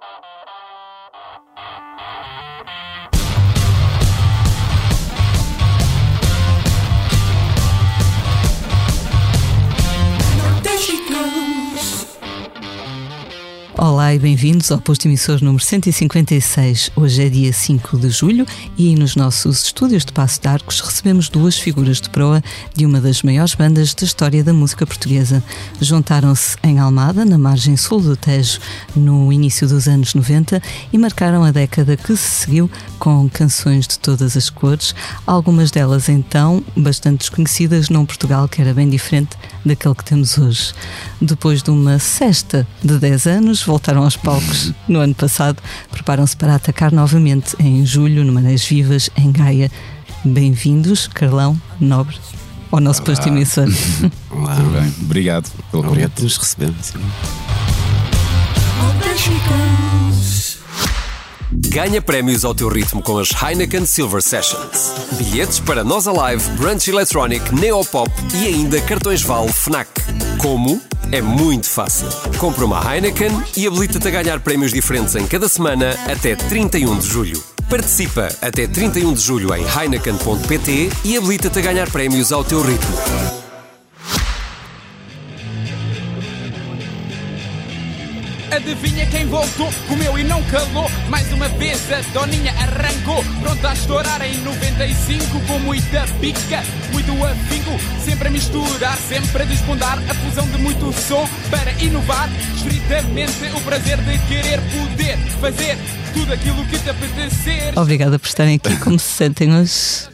Thank you. Olá e bem-vindos ao posto emissor número 156. Hoje é dia 5 de julho e nos nossos estúdios de Passo de Arcos recebemos duas figuras de proa de uma das maiores bandas da história da música portuguesa. Juntaram-se em Almada, na margem sul do Tejo, no início dos anos 90 e marcaram a década que se seguiu com canções de todas as cores, algumas delas então bastante desconhecidas num Portugal que era bem diferente daquele que temos hoje. Depois de uma cesta de 10 anos, voltaram aos palcos no ano passado, preparam-se para atacar novamente em julho, no Marés Vivas, em Gaia. Bem-vindos, Carlão, Nobre, ao nosso Olá. posto emissor. Olá. Tudo bem. Obrigado pelo Obrigado convite. por nos receber. sim. Ganha prémios ao teu ritmo com as Heineken Silver Sessions. Bilhetes para Nós Alive, Brunch Electronic, Neopop e ainda cartões Vale Fnac. Como? É muito fácil. Compra uma Heineken e habilita-te a ganhar prémios diferentes em cada semana até 31 de julho. Participa até 31 de julho em heineken.pt e habilita-te a ganhar prémios ao teu ritmo. Adivinha quem voltou? Comeu e não calou. Mais uma vez a Doninha arrancou. Pronta a estourar em 95 com muita pica, muito afinco. Sempre a misturar, sempre a desbundar. A fusão de muito som para inovar. Estritamente o prazer de querer poder fazer tudo aquilo que te apetecer. Obrigada por estarem aqui. Como se sentem hoje?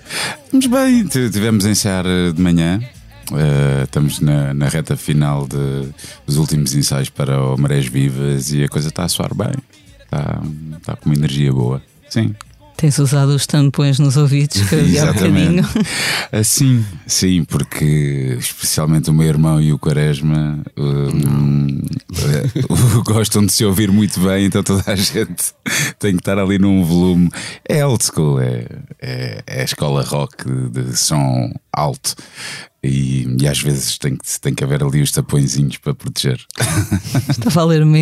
Estamos bem, tivemos a ensaiar eh, de manhã. Eh, estamos na, na reta final de- dos últimos ensaios para o Marés Vivas e a coisa está a soar bem. Está, está com uma energia boa. Sim. Tens usado os tampões nos ouvidos que vi há bocadinho. Assim, sim, porque especialmente o meu irmão e o Quaresma eh, gostam de se ouvir muito bem, então toda a gente tem que estar ali num volume. É old school, é, é, é a escola rock de som alto. E, e às vezes tem que, tem que haver ali os tapõezinhos para proteger. Estava a ler, uma,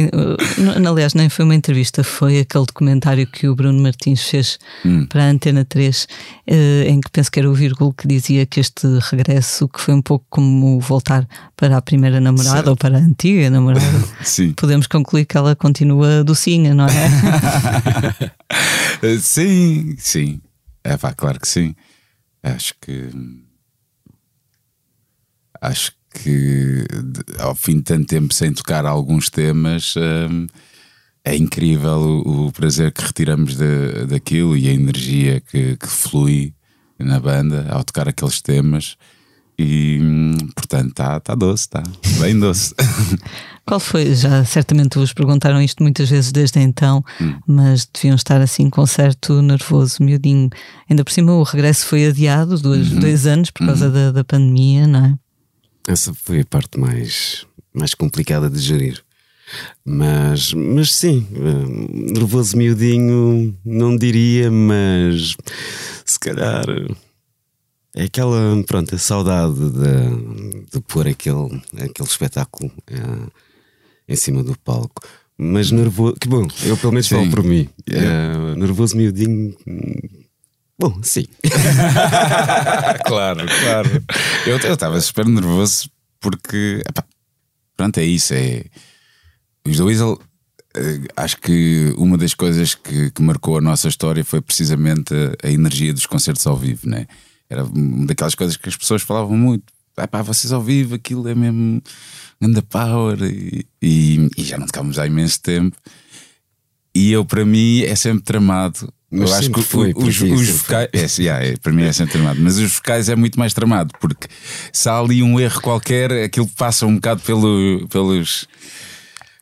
aliás, nem foi uma entrevista, foi aquele documentário que o Bruno Martins fez Hum. para a Antena 3, eh, em que penso que era o vírgula que dizia que este regresso, que foi um pouco como voltar para a primeira namorada Certo. ou para a antiga namorada, podemos concluir que ela continua docinha, não é? Eh, Sim, sim. É pá, claro que sim. Acho que. Acho que ao fim de tanto tempo sem tocar alguns temas. hum, é incrível o, o prazer que retiramos de, daquilo e a energia que, que flui na banda ao tocar aqueles temas. E hum, portanto está tá doce, está bem doce. Qual foi? Já certamente vos perguntaram isto muitas vezes desde então, Hum. mas deviam estar assim com certo nervoso, miudinho. Ainda por cima o regresso foi adiado dois, Uhum. dois anos por causa da, da pandemia, não é? Essa foi a parte mais, mais complicada de gerir. Mas, mas sim, eh, nervoso miudinho, não diria, mas se calhar é aquela, pronto, a saudade de, de pôr aquele, aquele espetáculo eh, em cima do palco. Mas nervoso, que bom, eu pelo menos Sim. falo por mim. É. Eh, nervoso miudinho, bom, sim. claro, claro. Eu estava super nervoso porque epá, pronto, é isso. É os The Weasel. eh, Acho que uma das coisas que, que marcou a nossa história foi precisamente a, a energia dos concertos ao vivo, né? Era uma daquelas coisas que as pessoas falavam muito. Ah, pá, vocês ao vivo, aquilo é mesmo ganda power e, e, e já não tocámos há imenso tempo. E eu, para mim, é sempre tramado. Mas eu acho que foi, os, os vocais. É, yeah, é, para mim é sempre tramado. Mas os vocais é muito mais tramado, porque se há ali um erro qualquer, aquilo passa um bocado pelo, pelos.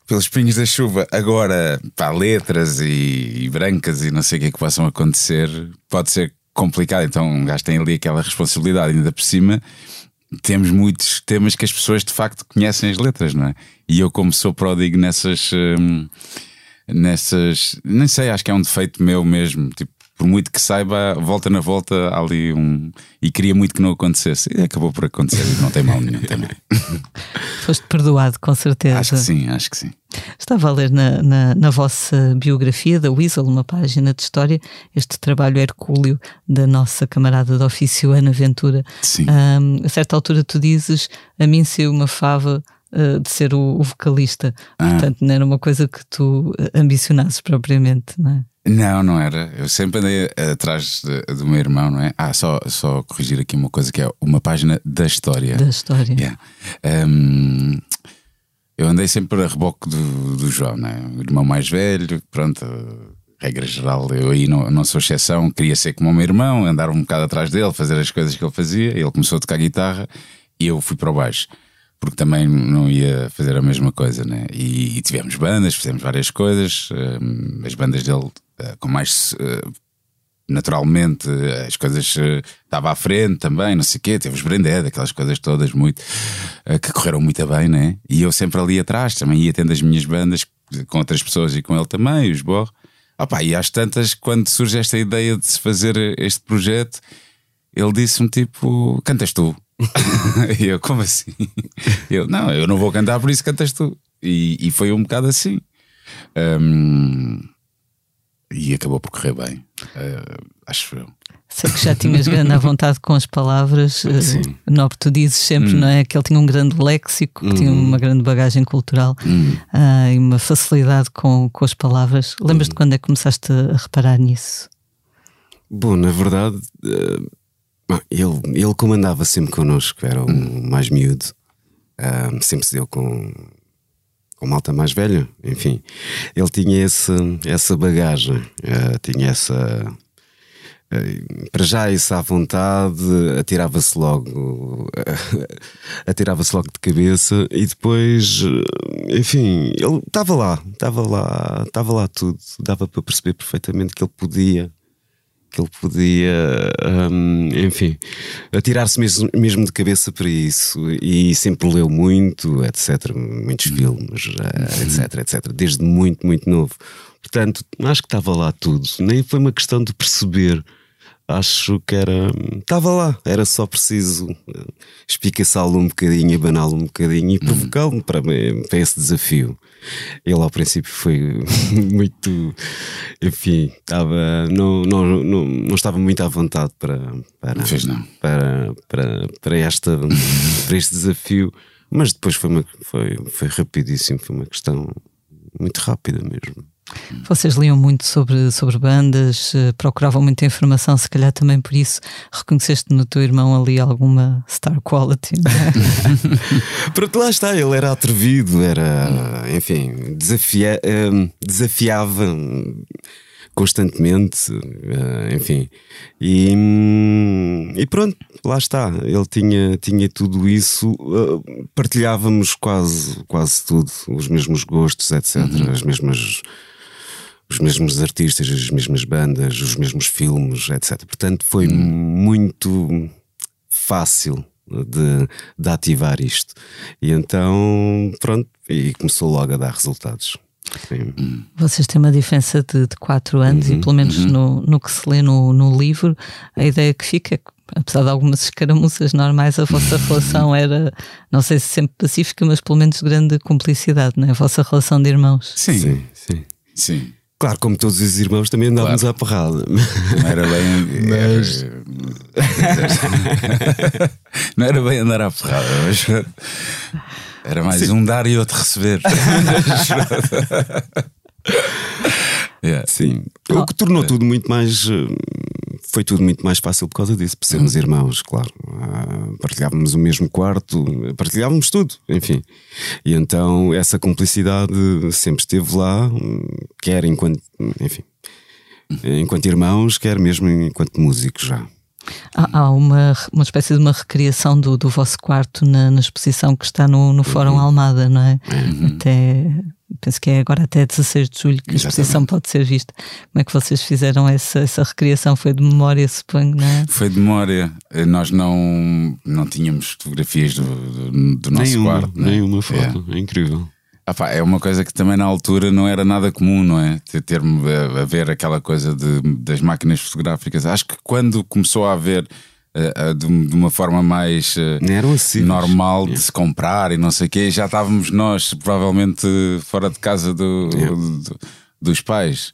Pelos pingos da chuva, agora pá, letras e, e brancas e não sei o que é que possam acontecer, pode ser complicado. Então, um gajo tem ali aquela responsabilidade, ainda por cima, temos muitos temas que as pessoas de facto conhecem as letras, não é? E eu, como sou pródigo nessas. hum, nessas. Nem sei, acho que é um defeito meu mesmo. Tipo, por muito que saiba, volta na volta há ali um. E queria muito que não acontecesse. E acabou por acontecer. Não tem mal nenhum também. Foste perdoado, com certeza. Acho que sim, acho que sim. Estava a ler na, na, na, vossa biografia da Weasel, uma página de história, este trabalho hercúleo da nossa camarada de ofício Ana Ventura. Sim. Um, a certa altura tu dizes: A mim saiu uma fava uh, de ser o, o vocalista. Ah. Portanto, não era uma coisa que tu ambicionasses propriamente, não é? Não, não era. Eu sempre andei atrás de, do meu irmão, não é? Ah, só, só corrigir aqui uma coisa que é uma página da história. Da história. Yeah. Um, eu andei sempre a reboque do, do João, não é? O irmão mais velho, pronto, regra geral, eu aí não, não sou exceção. Queria ser como o meu irmão, andar um bocado atrás dele, fazer as coisas que ele fazia. Ele começou a tocar guitarra e eu fui para o baixo porque também não ia fazer a mesma coisa, né? E, e tivemos bandas, fizemos várias coisas, um, as bandas dele uh, com mais uh, naturalmente as coisas estava uh, à frente também, não sei o quê, teve os Branded, aquelas coisas todas muito que correram muito bem, né? E eu sempre ali atrás, também ia tendo as minhas bandas com outras pessoas e com ele também, os Borro. Opa, e às tantas, quando surge esta ideia de se fazer este projeto, ele disse-me tipo: cantas tu. e eu, como assim? Eu, não, eu não vou cantar, por isso cantas tu. E, e foi um bocado assim. Um, e acabou por correr bem, uh, acho eu. Sei que já tinhas grande à vontade com as palavras. Eh, Sim. Nobre, tu dizes sempre, hum. não é? Que ele tinha um grande léxico, que hum. tinha uma grande bagagem cultural hum. uh, e uma facilidade com, com as palavras. Lembras-te hum. quando é que começaste a reparar nisso? Bom, na verdade, uh, ele, ele comandava sempre connosco, era o hum. mais miúdo, sempre se deu com, com malta mais velha, enfim. Ele tinha esse, essa bagagem, uh, tinha essa. Uh, para já isso à vontade, atirava-se logo, atirava-se logo de cabeça e depois, enfim, ele estava lá, estava lá, estava lá tudo, dava para perceber perfeitamente que ele podia que ele podia, um, enfim, atirar-se mesmo, mesmo de cabeça para isso e sempre leu muito, etc. Muitos filmes, uh, etc, etc. Desde muito, muito novo. Portanto, acho que estava lá tudo. Nem foi uma questão de perceber. Acho que era. Estava lá, era só preciso espicaçá-lo um bocadinho, abaná-lo um bocadinho e provocá-lo para, para esse desafio. Ele ao princípio foi muito, enfim, estava, não, não, não, não estava muito à vontade para, para, para, para, para, esta, para este desafio, mas depois foi, uma, foi, foi rapidíssimo, foi uma questão muito rápida mesmo. Vocês liam muito sobre, sobre bandas, eh, procuravam muita informação, se calhar também por isso reconheceste no teu irmão ali alguma star quality. É? Pronto, lá está, ele era atrevido, era, enfim, desafia, ehm, desafiava constantemente, eh, enfim. E, e, pronto, lá está. Ele tinha, tinha tudo isso, eh, partilhávamos quase, quase tudo, os mesmos gostos, etc., uhum. as mesmas os mesmos artistas, as mesmas bandas, os mesmos filmes, etc. Portanto, foi hum. muito fácil de, de, ativar isto. E então, pronto, e começou logo a dar resultados. Sim. Vocês têm uma diferença de, de quatro anos uhum, e pelo menos uhum. no, no que se lê no, no livro, a ideia que fica é que apesar de algumas escaramuças normais, a vossa relação era, não sei se sempre pacífica, mas pelo menos de grande cumplicidade, não é? A vossa relação de irmãos. Sim, sim. sim. sim. Claro, como todos os irmãos, também andávamos claro. à porrada. Não era bem. Mas... Era... não era bem andar à porrada, mas. Era mais Sim. um dar e outro receber. yeah. Sim. O que tornou tudo muito mais. Foi tudo muito mais fácil por causa disso, por sermos uhum. irmãos, claro. Uh, partilhávamos o mesmo quarto, partilhávamos tudo, enfim. E então essa cumplicidade sempre esteve lá, quer enquanto. Enfim. Enquanto irmãos, quer mesmo enquanto músicos já. Há, há, uma, uma espécie de uma recriação do, do vosso quarto na, na exposição que está no, no Fórum uhum. Almada, não é? Uhum. Até, penso que é agora até 16 de julho que a exposição pode ser vista. Como é que vocês fizeram essa, essa recriação? Foi de memória, suponho, não é? Foi de memória. Nós não, não tínhamos fotografias do, do, do nosso nenhuma, quarto. Nenhuma foto, é, é incrível. Ah pá, é uma coisa que também na altura não era nada comum, não é? Ter, ter a, a ver aquela coisa de, das máquinas fotográficas. Acho que quando começou a haver de, de, uma forma mais uh, normal de se comprar e não sei o quê, já estávamos nós provavelmente fora de casa do, do, dos pais.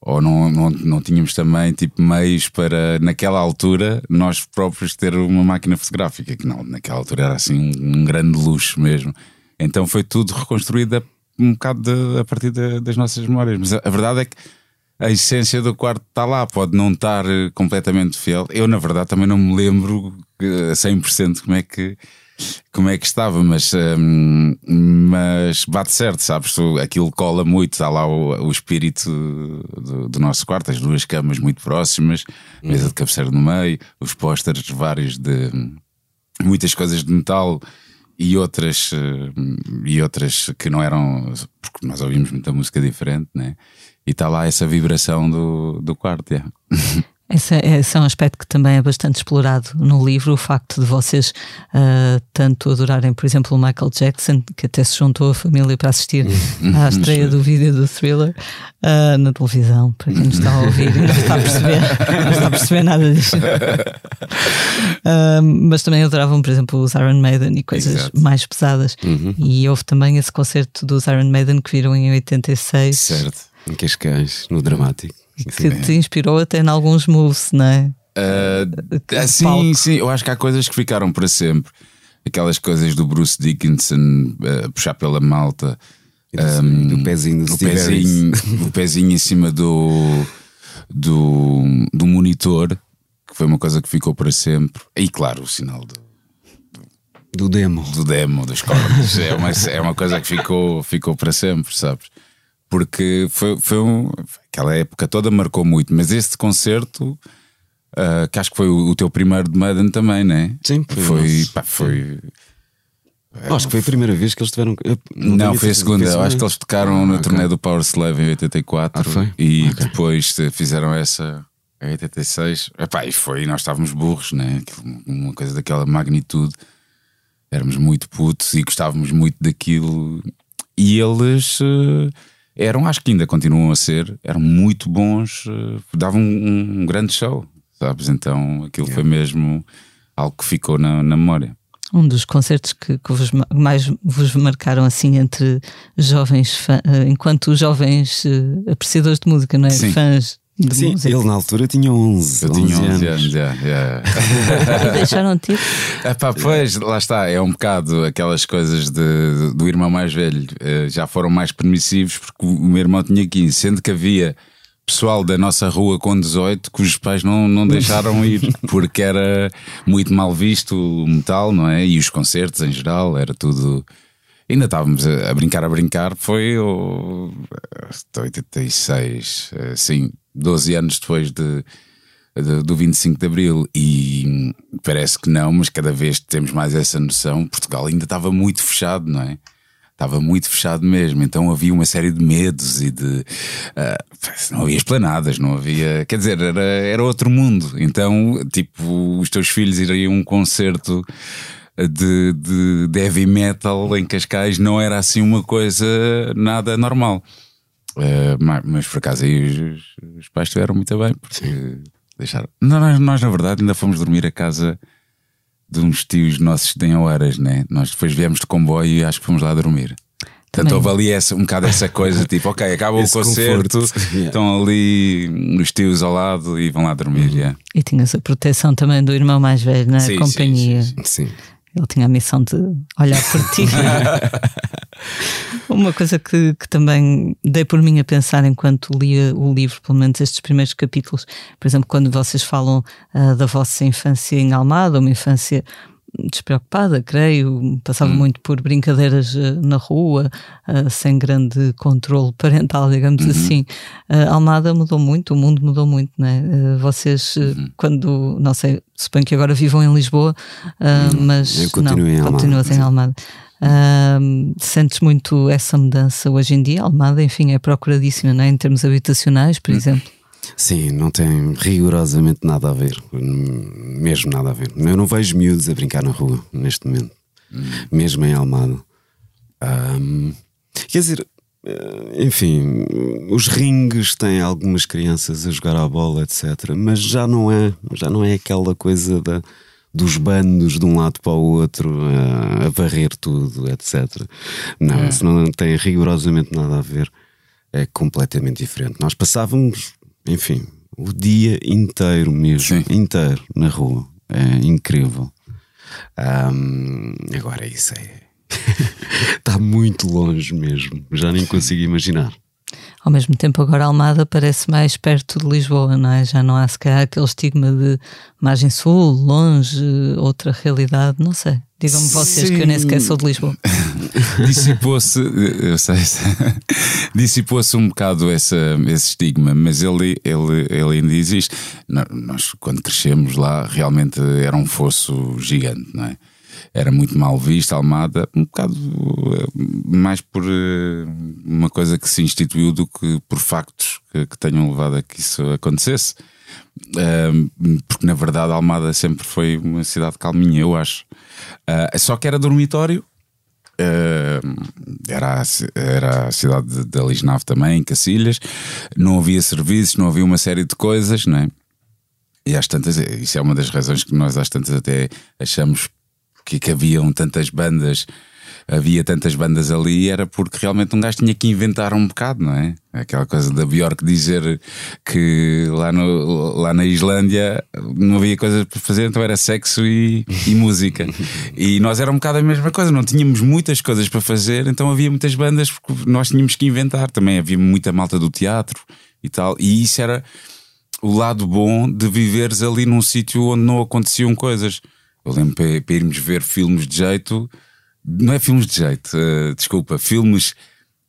Ou não, não, não tínhamos também tipo meios para, naquela altura, nós próprios ter uma máquina fotográfica, que não, naquela altura era assim um, grande luxo mesmo. Então foi tudo reconstruído um bocado de, a partir de, das nossas memórias. Mas a, a, verdade é que a essência do quarto está lá, pode não estar eh, completamente fiel. Eu, na verdade, também não me lembro a 100% como é que. Como é que estava, mas, hum, mas bate certo, sabes? Aquilo cola muito, está lá o, o espírito do, do, nosso quarto, as duas camas muito próximas, mesa de cabeceira no meio, os pósteres vários de muitas coisas de metal e outras, eh, e outras que não eram, porque nós ouvimos muita música diferente, né? E está lá essa vibração do, do quarto. Yeah. Esse é, esse é, um aspecto que também é bastante explorado no livro, o facto de vocês uh, tanto adorarem, por exemplo, o Michael Jackson, que até se juntou a família para assistir à estreia do vídeo do thriller uh, na televisão, para quem nos está a ouvir e não está a perceber, não está a perceber nada disto. Uh, mas também adoravam, por exemplo, os Iron Maiden e coisas Exato. mais pesadas. Uhum. E houve também esse concerto dos Iron Maiden que viram em 86. Certo, em Cascais, no Dramático que te inspirou até em alguns moves, não é? Uh, sim, sim, eu acho que há coisas que ficaram para sempre. Aquelas coisas do Bruce Dickinson uh, puxar pela malta, um, do pezinho, do o, pezinho o pezinho em cima do, do, do monitor, que foi uma coisa que ficou para sempre. E claro, o sinal do, do demo, do demo dos cordas é, uma, é uma coisa que ficou, ficou para sempre, sabes? Porque foi, foi um, aquela época toda marcou muito, mas este concerto. Uh, que acho que foi o, o, teu primeiro de Madden também, né? Sim, foi. Foi, pá, foi acho que foi a primeira vez que eles tiveram. Não, foi a segunda. Eu acho que eles tocaram ah, na okay. turnê do Power Slave em 84 ah, e okay. depois fizeram essa em 86. Epá, e foi, nós estávamos burros, né? Uma coisa daquela magnitude. Éramos muito putos e gostávamos muito daquilo. E eles. Uh, eram, acho que ainda continuam a ser, eram muito bons, uh, davam um, um, grande show, sabes? Então aquilo yeah. foi mesmo algo que ficou na, na memória. Um dos concertos que, que vos, mais vos marcaram assim entre jovens, fã, uh, enquanto jovens uh, apreciadores de música, não é? Sim. Fãs de Sim, música. ele na altura tinha 11. Eu 11 tinha 11 anos, anos. Yeah, yeah. Deixaram-te Epá, Pois, lá está, é um bocado aquelas coisas de, do irmão mais velho. Eh, já foram mais permissivos porque o meu irmão tinha 15, sendo que havia pessoal da nossa rua com 18 cujos pais não, não deixaram ir porque era muito mal visto o metal, não é? E os concertos em geral, era tudo. Ainda estávamos a, brincar, a brincar. Foi o 86, sim, 12 anos depois de, de, do 25 de Abril, e parece que não, mas cada vez temos mais essa noção. Portugal ainda estava muito fechado, não é? Estava muito fechado mesmo, então havia uma série de medos e de. Uh, não havia esplanadas, não havia. Quer dizer, era, era outro mundo. Então, tipo, os teus filhos iriam a um concerto de, de, de heavy metal em Cascais não era assim uma coisa nada normal. Uh, mas, mas, por acaso aí os, os pais estiveram muito bem porque deixaram. Nós, nós, na verdade, ainda fomos dormir a casa de uns tios nossos em Oeiras, né? Nós depois viemos de comboio e acho que fomos lá dormir. Portanto, houve ali essa, um bocado essa coisa, tipo, ok, acaba o concerto, estão ali os tios ao lado e vão lá dormir. Uhum. Yeah. E tinhas a proteção também do irmão mais velho na sim, companhia. Sim, sim, sim. Ele tinha a missão de olhar por ti. Uma coisa que, que, também dei por mim a pensar enquanto lia o livro, pelo menos estes primeiros capítulos, por exemplo, quando vocês falam uh, da vossa infância em Almada, uma infância despreocupada, creio, passava hum. muito por brincadeiras uh, na rua, uh, sem grande controle parental, digamos uhum. assim. Uh, Almada mudou muito, o mundo mudou muito, né? vocês, uhum. quando, não sei, suponho que agora vivam em Lisboa, uhum. mas Eu continuo não, em Almada. continuas em Almada. sentes muito essa mudança hoje em dia? Almada, enfim, é procuradíssima, né? em termos habitacionais, por hum. exemplo. Sim, não tem rigorosamente nada a ver. Mesmo nada a ver. Eu não vejo miúdos a brincar na rua neste momento, hum. mesmo em Almada. Um, Quer dizer, eh, enfim, os ringues têm algumas crianças a jogar à bola, etc. Mas já não é, já não é aquela coisa da, dos bandos de um lado para o outro a, a varrer tudo, etc. Não, É. isso não tem rigorosamente nada a ver. É completamente diferente. Nós passávamos, enfim, o dia inteiro mesmo, Sim. inteiro na rua. É incrível. Ahm, agora isso é. Está muito longe mesmo. Já nem consigo imaginar. Ao mesmo tempo, agora Almada parece mais perto de Lisboa, não é? Já não há se calhar aquele estigma de margem sul, longe, outra realidade, não sei. Digam-me vocês que eu nem sequer sou de Lisboa. Dissipou-se, dissipou-se um bocado essa, esse estigma, mas ele, ele, ele ainda existe. Nós, quando crescemos lá, realmente era um fosso gigante, não é? Era muito mal visto, Almada, um bocado eh, mais por eh, uma coisa que se instituiu do que por factos que, que tenham levado a que isso acontecesse. Porque na verdade Almada sempre foi uma cidade calminha, eu acho. Uh, só que era dormitório. Uh, era, a, era a cidade de- da Lisnave também, em Cacilhas. Não havia serviços, não havia uma série de coisas, não é? E às tantas, isso é uma das razões que nós às tantas até achamos que, que haviam tantas bandas, havia tantas bandas ali, era porque realmente um gajo tinha que inventar um bocado, não é? Aquela coisa da Bjork dizer que lá, no, lá na Islândia não havia coisas para fazer, então era sexo e, e música. E nós era um bocado a mesma coisa, não tínhamos muitas coisas para fazer, então havia muitas bandas porque nós tínhamos que inventar. Também havia muita malta do teatro e tal, e isso era o lado bom de viveres ali num sítio onde não aconteciam coisas. Eu lembro para, para irmos ver filmes de jeito, não é filmes de jeito, eh, desculpa, filmes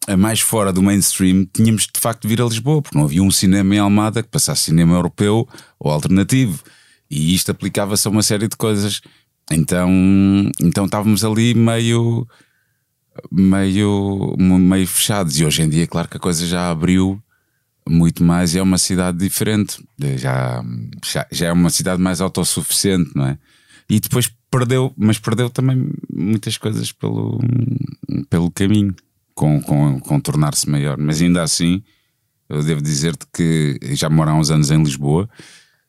a mais fora do mainstream, tínhamos de facto de vir a Lisboa, porque não havia um cinema em Almada que passasse cinema europeu ou alternativo. E isto aplicava-se a uma série de coisas. Então, então estávamos ali meio, meio, meio fechados. E hoje em dia, claro que a coisa já abriu muito mais e é uma cidade diferente. Já, já, já é uma cidade mais autossuficiente, não é? E depois perdeu, mas perdeu também muitas coisas pelo, pelo caminho, com, com, com tornar-se maior. Mas ainda assim, eu devo dizer-te que já moro há uns anos em Lisboa,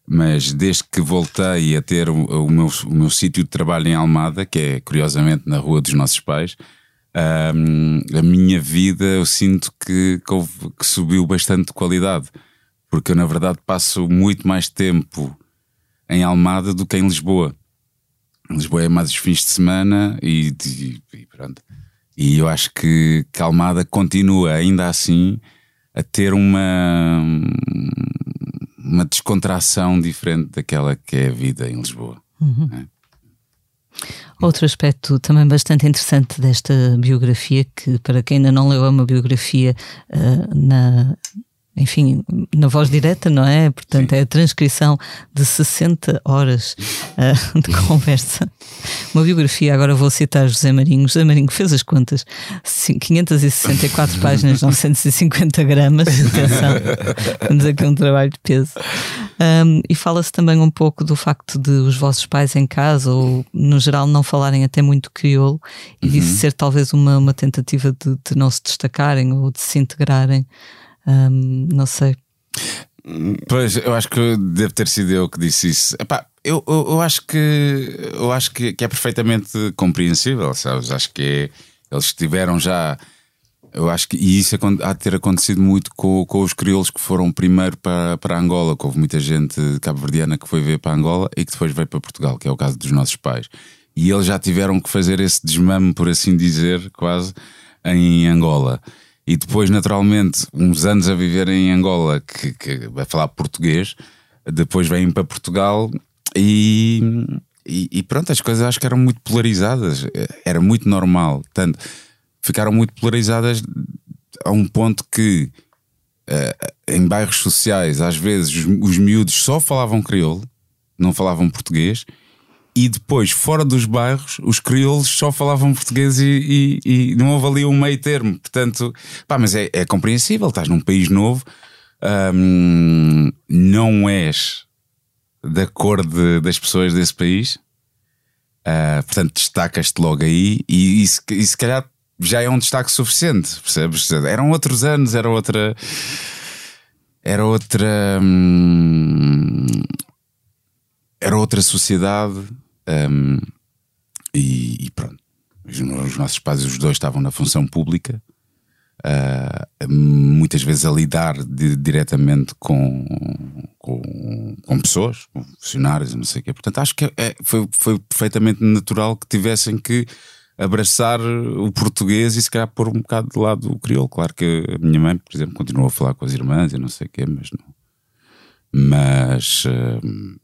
mas desde que voltei a ter o, o meu, o meu sítio de trabalho em Almada, que é curiosamente na Rua dos Nossos Pais, hum, a minha vida eu sinto que, que, houve- que subiu bastante de qualidade, porque eu na verdade passo muito mais tempo em Almada do que em Lisboa. Lisboa é mais os fins de semana e, e- e pronto. E eu acho que, que Almada continua ainda assim a ter uma, uma descontração diferente daquela que é a vida em Lisboa. Outro aspecto também bastante interessante desta biografia, que para quem ainda não leu, é uma biografia ah, na. Enfim, na voz direta, não é? Portanto, é a transcrição de 60 horas ah, de conversa. Uma biografia, agora vou citar José Marinho. José Marinho fez as contas: Sim, 564 páginas, 950 gramas. Atenção, temos aqui um trabalho de peso. Um, e fala-se também um pouco do facto de os vossos pais em casa, ou no geral, não falarem até muito crioulo, e disso ser talvez uma, uma tentativa de, de não se destacarem ou de se integrarem. Não sei. Pois, eu acho que deve ter sido eu que disse isso. Epá, eu, eu, eu acho que eu acho que, que é perfeitamente compreensível, sabes? Acho que é- eles tiveram já. Eu acho que e isso há de ter acontecido muito com, com os crioulos que foram primeiro para, para Angola, que houve muita gente cabo-verdiana que foi ver para Angola e que depois veio para Portugal, que é o caso dos nossos pais. E eles já tiveram que fazer esse desmame, por assim dizer, quase, em Angola. E depois, naturalmente, uns anos a viver em Angola, que, que vai falar português, depois vêm para Portugal e, e, e pronto, as coisas acho que eram muito polarizadas, era muito normal. Tanto, ficaram muito polarizadas a um ponto que eh, em bairros sociais, às vezes, os, os miúdos só falavam crioulo, não falavam português, e depois, fora dos bairros, os crioulos só falavam português e, e- e não houve ali um meio termo. Portanto, pá, mas é, é compreensível, estás num país novo, hum, não és da cor de- das pessoas desse país, ah, portanto, destacas-te logo aí, e, e, se, e se calhar já é um destaque suficiente, percebes? Eram outros anos, era outra. Era outra. Hum, era outra sociedade. Hum, e, e, pronto. Os, nossos pais, os dois, estavam na função pública. Uh, muitas vezes a lidar de, diretamente com, com, com, pessoas, com funcionários, não sei o quê. Portanto, acho que é, foi, foi perfeitamente natural que tivessem que abraçar o português e se calhar pôr um bocado de lado o crioulo. Claro que a minha mãe, por exemplo, continuou a falar com as irmãs e não sei o quê, mas não. Mas uh,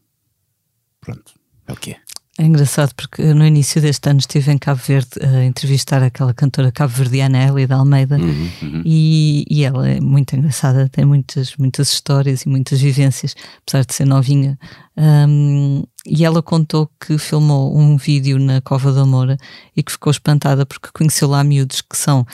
pronto, é o que é. É engraçado porque no início deste ano estive em Cabo Verde a entrevistar aquela cantora cabo-verdiana Elia da Almeida uhum, uhum. E, e, ela é muito engraçada, tem muitas, muitas histórias e muitas vivências, apesar de ser novinha. Um, e ela contou que filmou um vídeo na Cova da Moura e que ficou espantada porque conheceu lá miúdos que são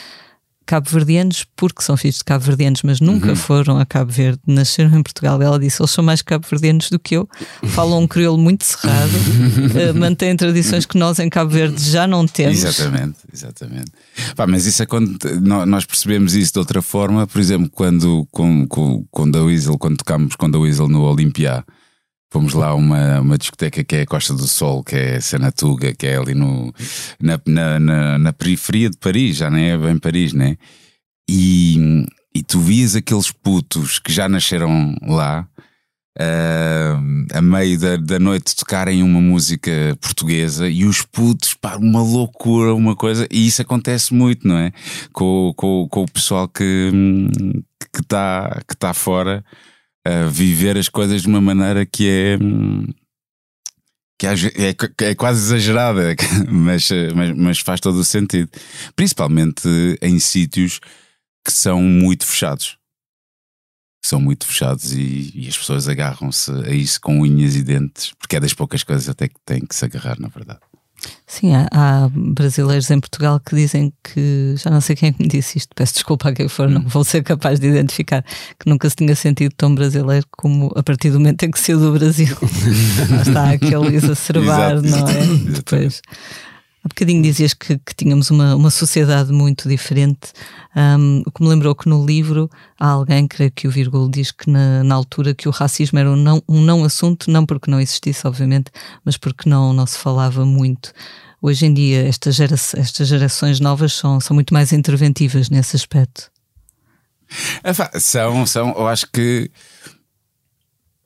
cabo-verdianos porque são filhos de cabo-verdianos, mas nunca uhum. foram a Cabo Verde, nasceram em Portugal. Ela disse: eles são mais cabo-verdianos do que eu, falam um crioulo muito cerrado, uh, mantêm tradições que nós em Cabo Verde já não temos. Exatamente, exatamente. Pá, mas isso é quando nós percebemos isso de outra forma, por exemplo, quando com, com, com a Weasel, quando tocámos com a Weasel no Olympia Fomos lá a uma, uma discoteca que é a Costa do Sol, que é Sanatuga, que é ali no, na, na, na, na periferia de Paris, já nem é bem Paris, né? E, e tu vias aqueles putos que já nasceram lá, uh, a meio da, da noite tocarem uma música portuguesa e os putos, pá, uma loucura, uma coisa, e isso acontece muito, não é? Com, com, com o pessoal que está que tá fora a viver as coisas de uma maneira que é. que é, é, quase exagerada, mas, mas, mas faz todo o sentido. Principalmente em sítios que são muito fechados são muito fechados e, e as pessoas agarram-se a isso com unhas e dentes, porque é das poucas coisas até que têm que se agarrar, na verdade. Sim, há, há, brasileiros em Portugal que dizem que já não sei quem é que me disse isto, peço desculpa a quem for, não vou ser capaz de identificar que nunca se tinha sentido tão brasileiro como a partir do momento em que saiu do Brasil. Está aquele exacerbar, não é? Depois. Há bocadinho dizias que, que tínhamos uma, uma sociedade muito diferente. Um, o que me lembrou que no livro há alguém, creio que o Virgul diz que na, na altura que o racismo era um não, um não assunto, não porque não existisse, obviamente, mas porque não, não se falava muito. Hoje em dia, estas, gera, estas gerações novas são, são muito mais interventivas nesse aspecto. São, são, eu acho que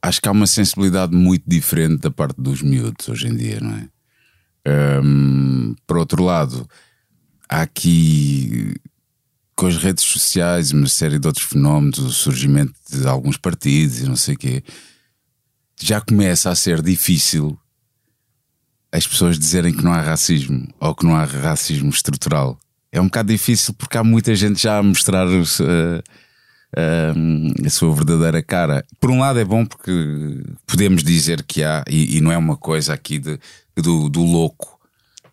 acho que há uma sensibilidade muito diferente da parte dos miúdos hoje em dia, não é? Um, por outro lado, há aqui com as redes sociais e uma série de outros fenómenos, o surgimento de alguns partidos e não sei o quê, já começa a ser difícil as pessoas dizerem que não há racismo ou que não há racismo estrutural. É um bocado difícil porque há muita gente já a mostrar uh, uh, a sua verdadeira cara. Por um lado é bom porque podemos dizer que há, e, e não é uma coisa aqui de do, do louco,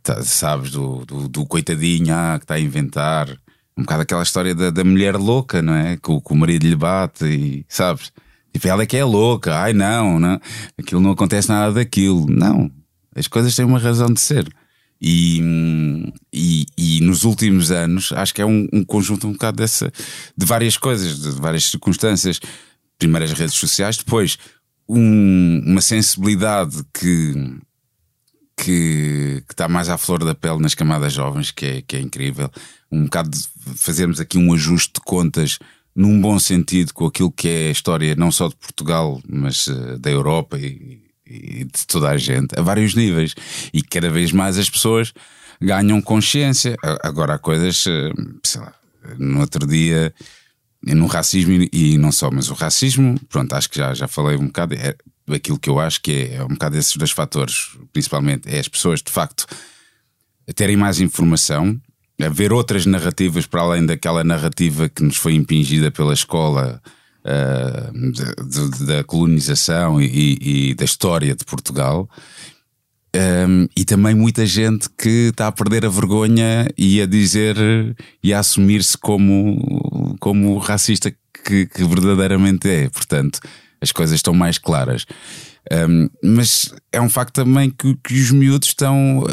tá, sabes? Do, do, do, coitadinho ah, que está a inventar. Um bocado aquela história da, da mulher louca, não é? Que, que o marido lhe bate e, sabes? Tipo, ela é que é louca, ai não, não, aquilo não acontece nada daquilo. Não, as coisas têm uma razão de ser. E, e, e, nos últimos anos acho que é um, um, conjunto um bocado dessa de várias coisas, de várias circunstâncias. Primeiro as redes sociais, depois um, uma sensibilidade que que, que está mais à flor da pele nas camadas jovens, que é, que é incrível. Um bocado de fazermos aqui um ajuste de contas num bom sentido com aquilo que é a história não só de Portugal, mas uh, da Europa e, e, de toda a gente, a vários níveis. E cada vez mais as pessoas ganham consciência. Agora há coisas, uh, sei lá, no outro dia, no racismo e, e não só, mas o racismo, pronto, acho que já, já falei um bocado, é, aquilo que eu acho que é, é um bocado esses dois fatores, principalmente, é as pessoas de facto terem mais informação, haver outras narrativas para além daquela narrativa que nos foi impingida pela escola uh, da colonização e, e, da história de Portugal. Um, e também muita gente que está a perder a vergonha e a dizer e a assumir-se como, como racista que, que verdadeiramente é. Portanto, as coisas estão mais claras. Um, mas é um facto também que, que os miúdos estão.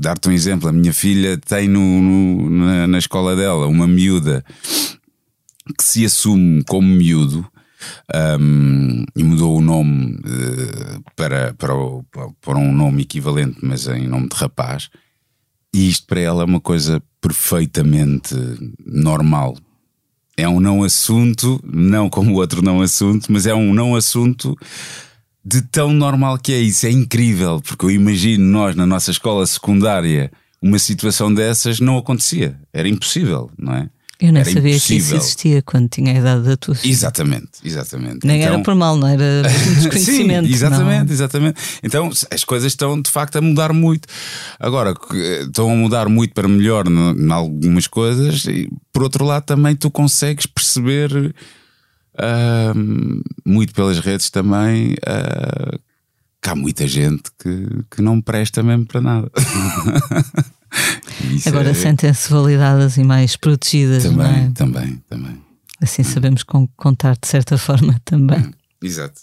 dar-te um exemplo: a minha filha tem no, no- na, na escola dela uma miúda que se assume como miúdo. um, e mudou o nome eh, para, para, o- para um nome equivalente, mas em nome de rapaz. E isto para ela é uma coisa perfeitamente normal. É um não assunto, não como o outro não assunto, mas é um não assunto de tão normal que é isso. É incrível, porque eu imagino nós na nossa escola secundária uma situação dessas não acontecia. Era impossível, não é? Eu nem Era sabia que isso impossível. existia quando tinha a idade da tua filha. Exatamente, exatamente. Nem Então- era por mal, não era desconhecimento. Sim, exatamente, não. exatamente. Então as coisas estão de facto a mudar muito. Agora, eh, estão a mudar muito para melhor em algumas coisas, e por outro lado também tu consegues perceber ahm, muito pelas redes também ah, que há muita gente que, que não presta mesmo para nada. Isso Agora é- sentem-se validadas e mais protegidas, não também, é? também, também. Assim sabemos com contar de certa forma também. Exato.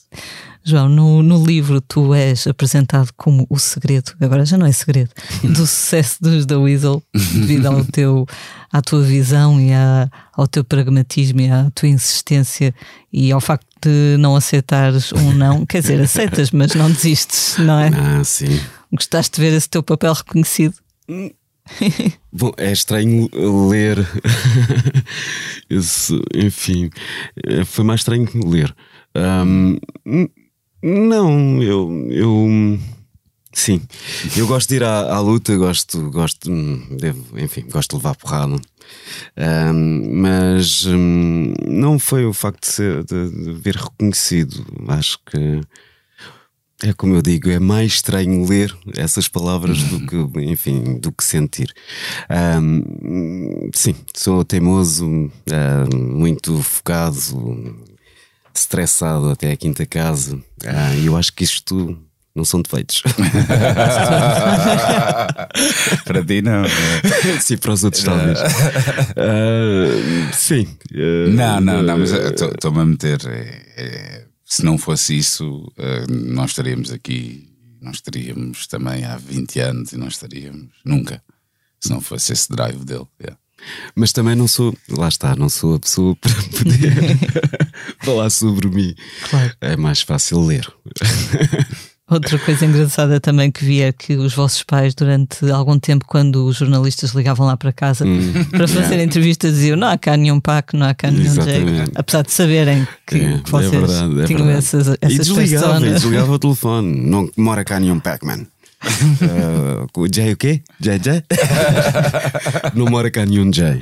João, no, no livro tu és apresentado como o segredo, agora já não é segredo, do sucesso dos The Weasel, devido ao teu, à tua visão e à, ao teu pragmatismo e à tua insistência e ao facto de não aceitares um não. Quer dizer, aceitas, mas não desistes, não é? Ah, sim. Gostaste de ver esse teu papel reconhecido? Bom, é estranho ler. Esse, enfim, eh, foi mais estranho ler. Ahm, n- não, eu, eu. Sim, eu gosto de ir à, à luta, gosto, gosto, hum, devo, enfim, gosto de levar porrada. Ahm, mas hum, não foi o facto de, ser, de, de ver reconhecido. Acho que é como eu digo, é mais estranho ler essas palavras do que, enfim, do que sentir. Ahm, sim, sou teimoso, ah, muito focado, estressado até a quinta casa. Ah, E eu acho que isto não são defeitos. para ti não. sim, para os outros talvez. Ah, sim. ah, Não, não, não, mas estou-me a meter. é- é, se não fosse isso, eh, não estaríamos aqui, não estaríamos também há 20 anos e não estaríamos nunca. Se não fosse esse drive dele. yeah. Mas também não sou, lá está, não sou a pessoa para poder falar sobre mim. Claro. É mais fácil ler. Outra coisa engraçada também que vi é que os vossos pais, durante algum tempo, quando os jornalistas ligavam lá para casa para fazer entrevistas, diziam: Não há cá nenhum Paco, não há cá nenhum Jake. Exatamente. Apesar de saberem que, É, que vocês é verdade, é tinham verdade. essas, e essas desligava, e desligava o telefone. Não mora cá nenhum Pac-Man. Uh, o Jay o quê? Jay Jay? não mora cá nenhum Jay.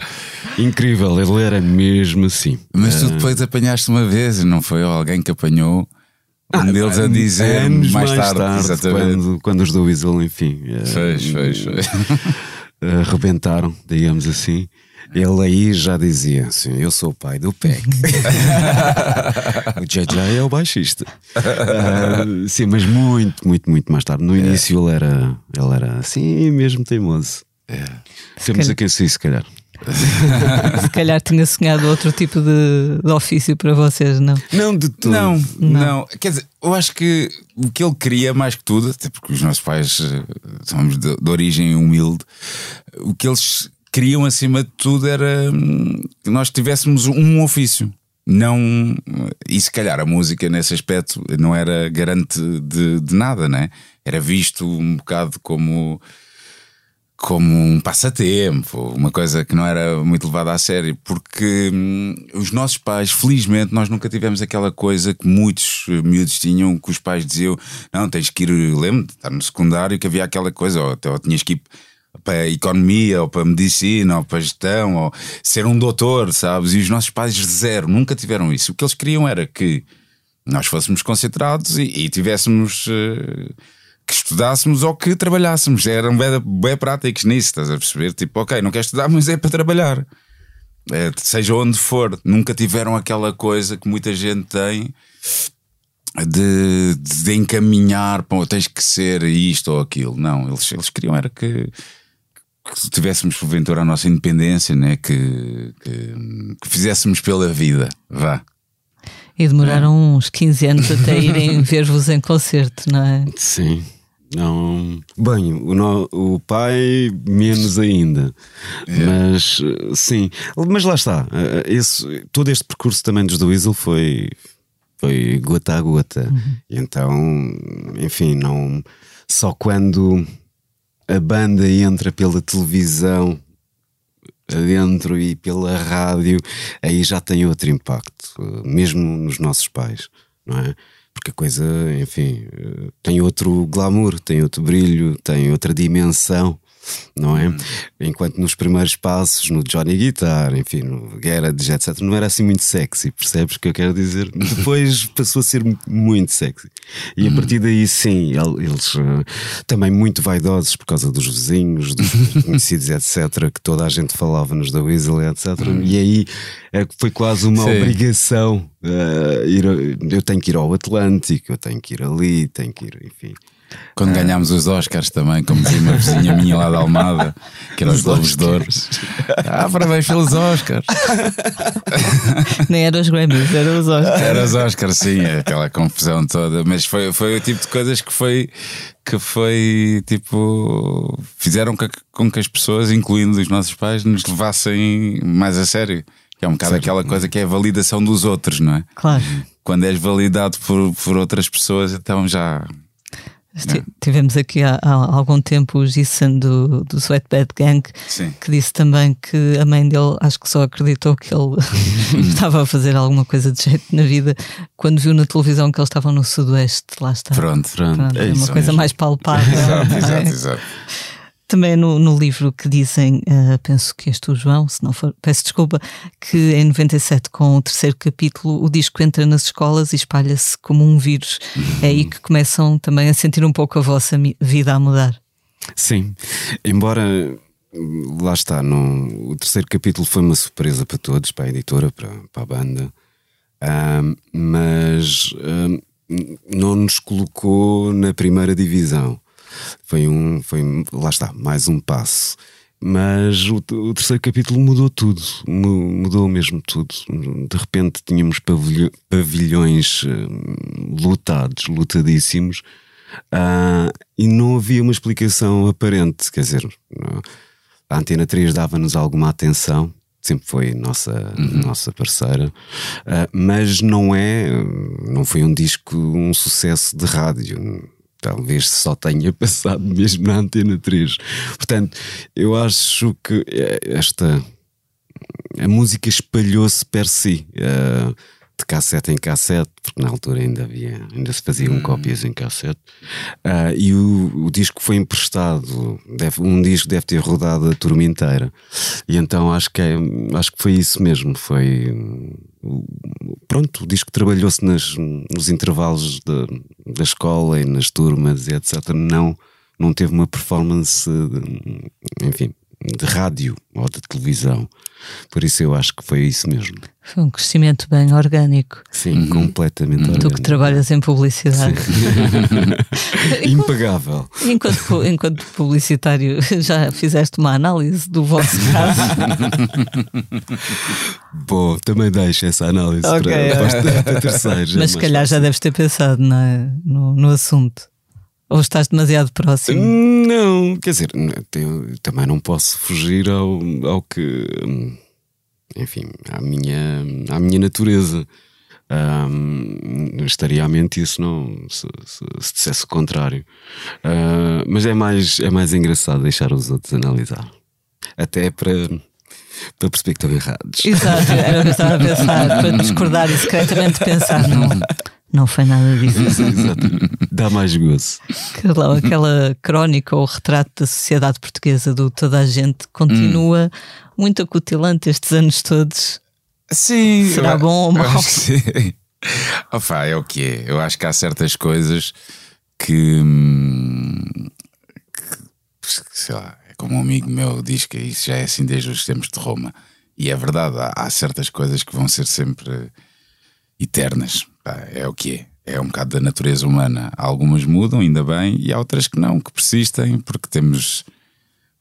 Incrível, ele era mesmo assim. Mas tu depois apanhaste uma vez e não foi alguém que apanhou um deles a dizer Anos mais, tarde. exatamente. quando, quando os do Weasel, enfim, eh, Fez, fez, fez. arrebentaram, digamos assim. Ele aí já dizia assim: Eu sou o pai do Peck. o JJ é o baixista. Ah, sim, mas muito, muito, muito mais tarde. No início ele era, ele era assim mesmo teimoso. Temos calhar- a quem sim, se calhar. Se calhar tinha sonhado outro tipo de, de ofício para vocês, não? Não de tudo. Não, não, Quer dizer, eu acho que o que ele queria mais que tudo, até porque os nossos pais eh, somos de, de origem humilde, o que eles queriam acima de tudo era hum, que nós tivéssemos um ofício. Não, e se calhar a música nesse aspecto não era garante de, de nada, né? Era visto um bocado como como um passatempo, uma coisa que não era muito levada a sério, porque hum, os nossos pais, felizmente, nós nunca tivemos aquela coisa que muitos eh, miúdos tinham, que os pais diziam: não, tens que ir, lembro de estar no secundário, que havia aquela coisa, ou, ou tinhas que ir para a economia, ou para a medicina, ou para a gestão, ou ser um doutor, sabes? E os nossos pais, zero, nunca tiveram isso. O que eles queriam era que nós fôssemos concentrados e, e tivéssemos. eh, que estudássemos ou que trabalhássemos. Eram bem, bem práticos nisso, estás a perceber? Tipo, ok, não quer estudar, mas é para trabalhar. É, seja onde for, nunca tiveram aquela coisa que muita gente tem de, de encaminhar para tens que ser isto ou aquilo. Não, eles, eles queriam era que, que tivéssemos porventura a nossa independência, né? que, que, que fizéssemos pela vida. Vá. E demoraram uns 15 anos até irem ver-vos em concerto, não é? Sim. Não. Bem, o, no- o pai, menos ainda. Mas eh, sim. Mas lá está. eh, Esse, todo este percurso também dos The Weasel foi, foi gota a gota. E Então, enfim, não. Só quando a banda entra pela televisão adentro e pela rádio, aí já tem outro impacto, eh, mesmo nos nossos pais, não é? Porque a coisa, enfim, eh, tem outro glamour, tem outro brilho, tem outra dimensão, não é? Enquanto nos primeiros passos, no Johnny Guitar, enfim, no Garage, etc., não era assim muito sexy, percebes o que eu quero dizer? Depois passou a ser muito sexy. E a partir daí, sim, el- eles eh, também muito vaidosos por causa dos vizinhos, dos conhecidos, etc., que toda a gente falava nos da Weasel, etc. E aí é foi quase uma Sim. obrigação. eh, ir eu tenho que ir ao Atlântico, eu tenho que ir ali, tenho que ir, enfim. Quando ganhámos os Oscars também, como dizia uma vizinha minha lá da Almada, que era os Globos de Ouro. Ah, parabéns pelos Oscars. Nem eram os Grammys, eram os Oscars. Era os Oscars, sim, aquela confusão toda. Mas foi, foi o tipo de coisas que foi que foi tipo fizeram com que, com que as pessoas, incluindo os nossos pais, nos levassem mais a sério. Que é um bocado aquela coisa que é a validação dos outros, não é? Claro. Quando és validado por, por outras pessoas, então já. Tivemos aqui há, há algum tempo o Jason do, do Sweatbed Gang Sim. que disse também que a mãe dele acho que só acreditou que ele estava a fazer alguma coisa de jeito na vida quando viu na televisão que eles estavam no Sudoeste. Lá está. Pronto. Pronto, Pronto, é é uma coisa mesmo. mais palpável. Exato, é? exato, exato. Também no, no livro que dizem, eh, penso que este o João, se não for, peço desculpa, que em 97, com o terceiro capítulo, o disco entra nas escolas e espalha-se como um vírus. É aí que começam também a sentir um pouco a vossa vida a mudar. Sim, embora lá está, não, o terceiro capítulo foi uma surpresa para todos, para a editora, para, para a banda, Ahm, mas ahm, não nos colocou na primeira divisão. Foi um, foi, lá está, mais um passo. Mas o, o terceiro capítulo mudou tudo, mu- mudou mesmo tudo. De repente tínhamos pavilho- pavilhões hum, lotados, lotadíssimos, ah, e não havia uma explicação aparente. Quer dizer, a Antena 3 dava-nos alguma atenção, sempre foi nossa, nossa parceira, ah, mas não é, não foi um disco, um sucesso de rádio. Talvez só tenha passado mesmo na Antena 3. Portanto, eu acho que eh, esta a música espalhou-se per si, eh, de cassete em cassete, porque na altura ainda havia, ainda se faziam cópias em cassete, Ah, e o, o disco foi emprestado, deve- um disco deve ter rodado a turma inteira, e então acho que, é, acho que foi isso mesmo, foi hum, o- pronto, o disco trabalhou-se nos intervalos da, da escola e nas turmas e etc, não, não teve uma performance, de- enfim, de rádio ou de televisão. Por isso eu acho que foi isso mesmo. Foi um crescimento bem orgânico. Sim, completamente. Tu que orgânico. trabalhas em publicidade. Impagável. Enquanto, enquanto publicitário, já fizeste uma análise do vosso caso. Bom, também deixo essa análise Ok, para, para, para terceiros. é Mas se calhar já deves ter pensado não é? no, no assunto. Ou estás demasiado próximo. Não, quer dizer, também não posso fugir ao, ao que. hum, Enfim, à minha, à minha natureza. Hum, estaria à mente isso não se, se, se dissesse o contrário. Ah, mas é mais, é mais engraçado deixar os outros analisar. Até para, para perceber que estão errados. Exato, era o que eu estava a pensar, para discordar e secretamente pensar, não, não foi nada disso. Exato. Dá mais gozo. Aquela, aquela crónica ou retrato da sociedade portuguesa do toda a gente continua muito acutilante estes anos todos. Sim. Será eu- bom ou mau? sim. Opa, é o que é. Eu acho que há certas coisas que, hum, que, sei lá, é como um amigo meu diz que isso já é assim desde os tempos de Roma. E é verdade, há, há certas coisas que vão ser sempre eternas. Pá, é o que é. É um bocado da natureza humana. Algumas mudam, ainda bem, e há outras que não, que persistem, porque temos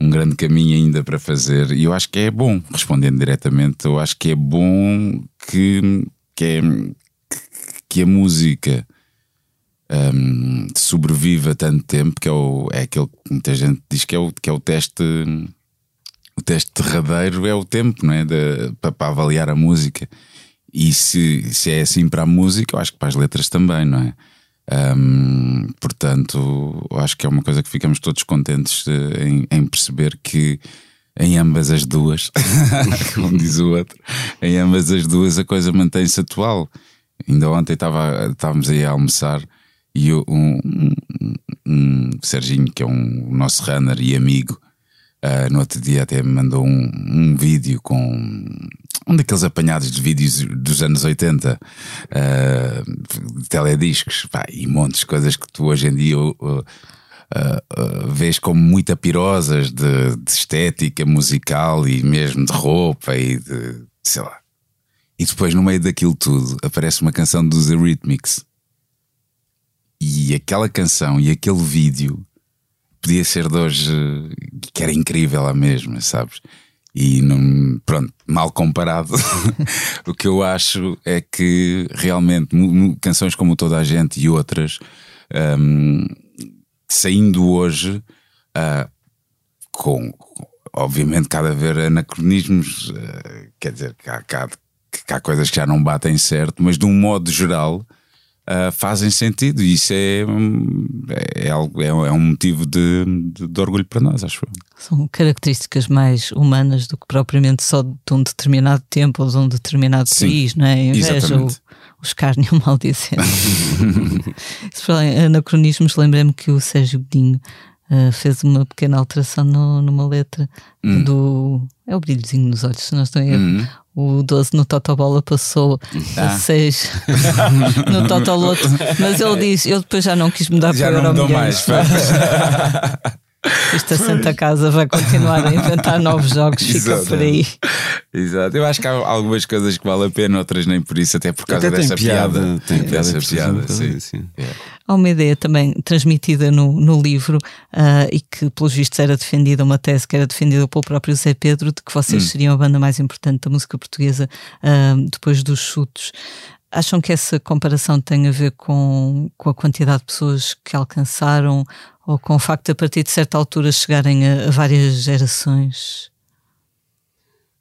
um grande caminho ainda para fazer. E eu acho que é bom, respondendo diretamente, eu acho que é bom que, que, é- que a música um, sobrevive a tanto tempo, que é, o, é aquele que muita gente diz que é o, que é o teste. O teste derradeiro é o tempo, não é? De, para, para avaliar a música. E se, se é assim para a música, eu acho que para as letras também, não é? Um, portanto, acho que é uma coisa que ficamos todos contentes eh, em, em perceber que em ambas as duas, como diz o outro, em ambas as duas a coisa mantém-se atual. Ainda ontem estava, estávamos aí a almoçar e um, um, um Serginho, que é um nosso runner e amigo, uh, no outro dia até me mandou um, um vídeo com um daqueles apanhados de vídeos dos anos 80, uh, de telediscos, pá, e montes de coisas que tu hoje em dia uh, uh, vês como muito apirosas de, de, estética musical e mesmo de roupa e de sei lá. E depois, no meio daquilo tudo, aparece uma canção dos Eurythmics. E aquela canção e aquele vídeo podia ser de hoje, que era incrível a mesma, sabes? E pronto, mal comparado, o que eu acho é que realmente canções como Toda a Gente e outras, um, saindo hoje, uh, com obviamente cada vez anacronismos, uh, quer dizer, que há, que, há, que há coisas que já não batem certo, mas de um modo geral uh, fazem sentido e isso é, é, algo, é, é um motivo de, de, de, orgulho para nós, acho São características mais humanas do que propriamente só de um determinado tempo ou de um determinado Sim, país, não é? Inveja, o, o escárnio maldizente. Se falar em anacronismos, lembrei-me que o Sérgio Godinho Uh, fez uma pequena alteração no, numa letra hum. do. É o brilhozinho nos olhos, se não estou em erro. Hum o 12 no Totobola passou ah. a 6 no Totoloto, mas ele diz: Eu depois já não quis mudar já para Euro mais. Esta Santa Casa vai continuar a inventar novos jogos, fica por aí. Exato, eu acho que há algumas coisas que vale a pena, outras nem por isso, até por causa até dessa piada. piada. Tem piada, dessa piada, sim. sim. Yeah. Há uma ideia também transmitida no, no livro uh, e que, pelos vistos, era defendida, uma tese que era defendida pelo próprio Zé Pedro, de que vocês hum. seriam a banda mais importante da música portuguesa uh, depois dos chutos. Acham que essa comparação tem a ver com, com a quantidade de pessoas que alcançaram ou com o facto de, a partir de certa altura, chegarem a, a várias gerações?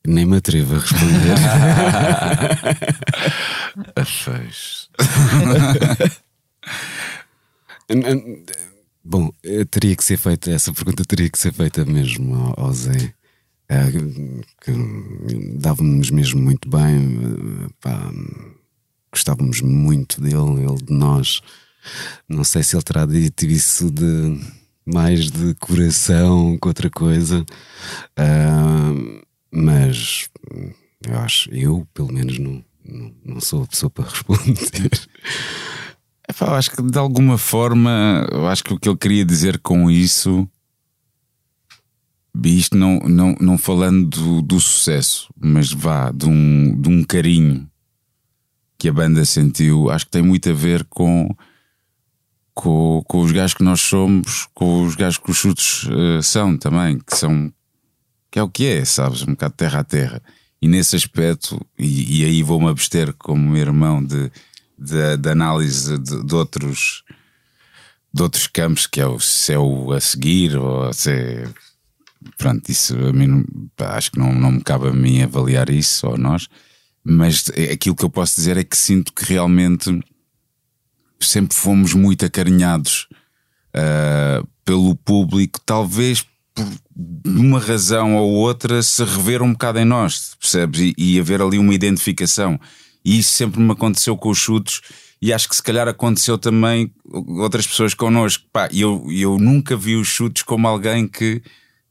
Nem me atrevo a responder. a. Bom, teria que ser feita, essa pergunta teria que ser feita mesmo ao, ao Zé. É, que dávamos mesmo muito bem, pá, gostávamos muito dele, ele de nós. Não sei se ele terá dito isso de mais de coração que outra coisa, uh, mas eu acho, eu pelo menos não, não, não sou a pessoa para responder. É, eu acho que de alguma forma, eu acho que o que ele queria dizer com isso, isto não, não, não falando do, do sucesso, mas vá, de um, de um carinho que a banda sentiu, acho que tem muito a ver com com, com os gajos que nós somos, com os gajos que os chutes uh, são também, que são que é o que é, sabes? Um bocado terra a terra. E nesse aspecto, e, e aí vou-me abster como meu irmão de, de, de análise de, de, outros de outros campos, que é o céu a seguir, ou se é, pronto, isso a mim acho que não, não me cabe a mim avaliar isso ou nós, mas aquilo que eu posso dizer é que sinto que realmente sempre fomos muito acarinhados uh, pelo público, talvez por uma razão ou outra se rever um bocado em nós, percebes? E, e haver ali uma identificação. E isso sempre me aconteceu com os chutos e acho que se calhar aconteceu também outras pessoas connosco. Pá, eu, eu nunca vi os chutes como alguém que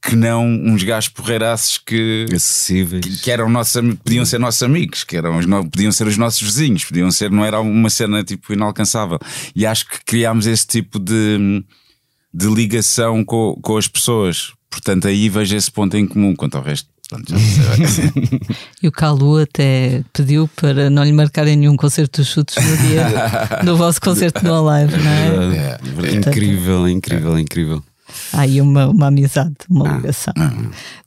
que não uns gajos porreiraços que, acessíveis que, que, eram nossos, podiam ser nossos amigos, que eram, podiam ser os nossos vizinhos, podiam ser, não era uma cena tipo inalcançável. E acho que criámos esse tipo de, de ligação com, com as pessoas. Portanto, aí vejo esse ponto em comum quanto ao resto. Pronto, e o Calu até pediu para não lhe marcarem nenhum concerto dos chutes no dia do vosso concerto no Live, não é? é, é, é incrível, incrível, incrível. Há aí uma, uma amizade, uma ligação. ah.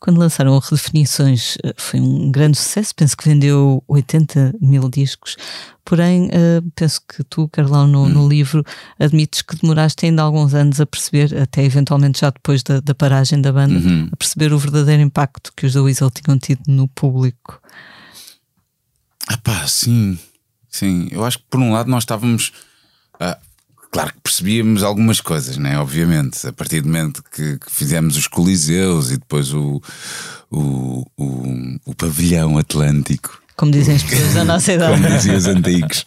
Quando lançaram Redefinições, eh, foi um grande sucesso. Penso que vendeu 80 mil discos. Porém, eh, penso que tu, Carlão, no, no livro, admites que demoraste ainda alguns anos a perceber, até eventualmente já depois da, da paragem da banda, a perceber o verdadeiro impacto que os da Weasel tinham tido no público. Ah pá, sim, sim. Eu acho que por um lado nós estávamos. ah, claro que percebíamos algumas coisas, né? Obviamente, a partir do momento que, que fizemos os Coliseus e depois o, o, o, o pavilhão Atlântico, Como dizem as pessoas da nossa idade. como diziam os antigos.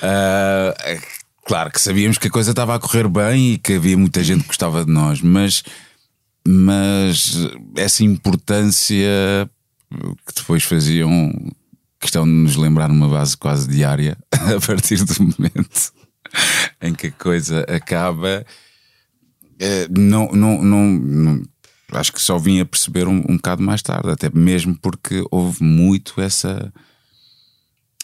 É claro que sabíamos que a coisa estava a correr bem e que havia muita gente que gostava de nós, mas, mas essa importância que depois faziam questão de nos lembrar numa base quase diária, a partir do momento em que a coisa acaba, eh, não, não, não, acho que só vim a perceber um, um bocado mais tarde, até mesmo porque houve muito essa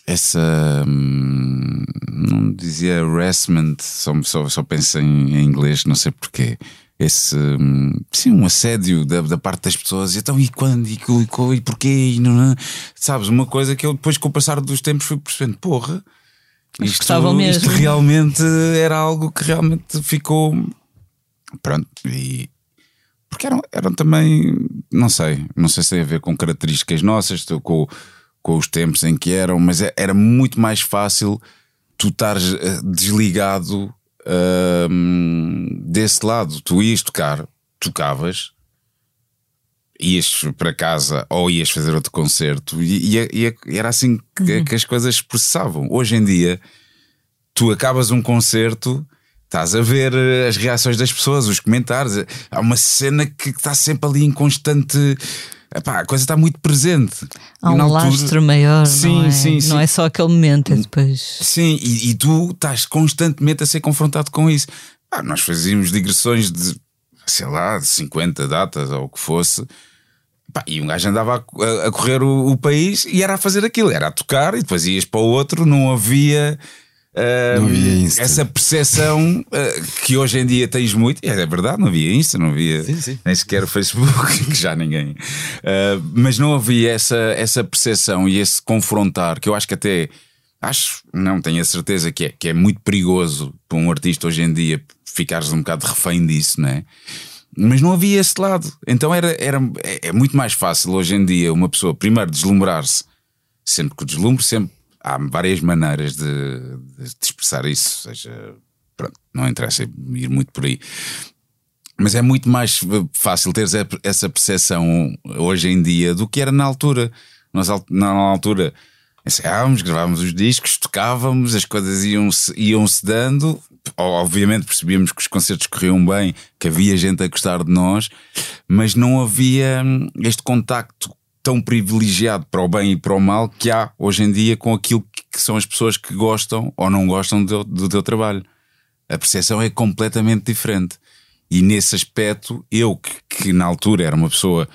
essa hum, não dizia harassment, só, só, só penso em, em inglês, não sei porquê. Esse hum, sim, um assédio da, da parte das pessoas, então e quando, e, e, e porquê, e não, não, sabes? Uma coisa que eu depois, com o passar dos tempos, fui percebendo: porra, isto, gostavam isto mesmo. realmente era algo que realmente ficou pronto. E porque eram, eram também, não sei, não sei se tem a ver com características nossas, com, com os tempos em que eram, mas é- era muito mais fácil tu estares eh, desligado hum, desse lado. Tu ias tocar, tocavas, ias para casa ou ias fazer outro concerto e, e- e era assim que, que as coisas se processavam. Hoje em dia, tu acabas um concerto. Estás a ver eh, as reações das pessoas, os comentários. Há uma cena que está sempre ali em constante. Epá, a coisa está muito presente. Há um altura- lastro maior, Sim, não, é? sim, sim. não é só aquele momento, é depois. Sim, e, e tu estás constantemente a ser confrontado com isso. Ah, nós fazíamos digressões de, sei lá, de 50 datas ou o que fosse. Pá, e um gajo andava a, correr o, o país e era a fazer aquilo, era a tocar e depois ias para o outro, não havia. ah, Não havia Insta. essa percepção ah, que hoje em dia tens muito, e é verdade, não havia Insta, não havia Sim, sim. nem sequer o Facebook, que já ninguém. Ah, mas não havia essa, essa percepção e esse confrontar, que eu acho que até. Acho, não tenho a certeza que é, que é muito perigoso para um artista hoje em dia ficares um bocado refém disso, não é? Mas não havia esse lado. Então era, era, é, é muito mais fácil hoje em dia uma pessoa, primeiro, deslumbrar-se, sendo que o deslumbre sempre. Há várias maneiras de, de expressar isso, seja. Pronto, não interessa ir muito por aí. Mas é muito mais fácil teres essa percepção hoje em dia do que era na altura. Nós, na altura, ensaiávamos, gravávamos os discos, tocávamos, as coisas iam-se iam -se dando. Obviamente percebíamos que os concertos corriam bem, que havia gente a gostar de nós, mas não havia hum, este contacto tão privilegiado para o bem e para o mal que há hoje em dia com aquilo que são as pessoas que gostam ou não gostam do, do teu trabalho. A percepção é completamente diferente. E nesse aspecto, eu que, que na altura era uma pessoa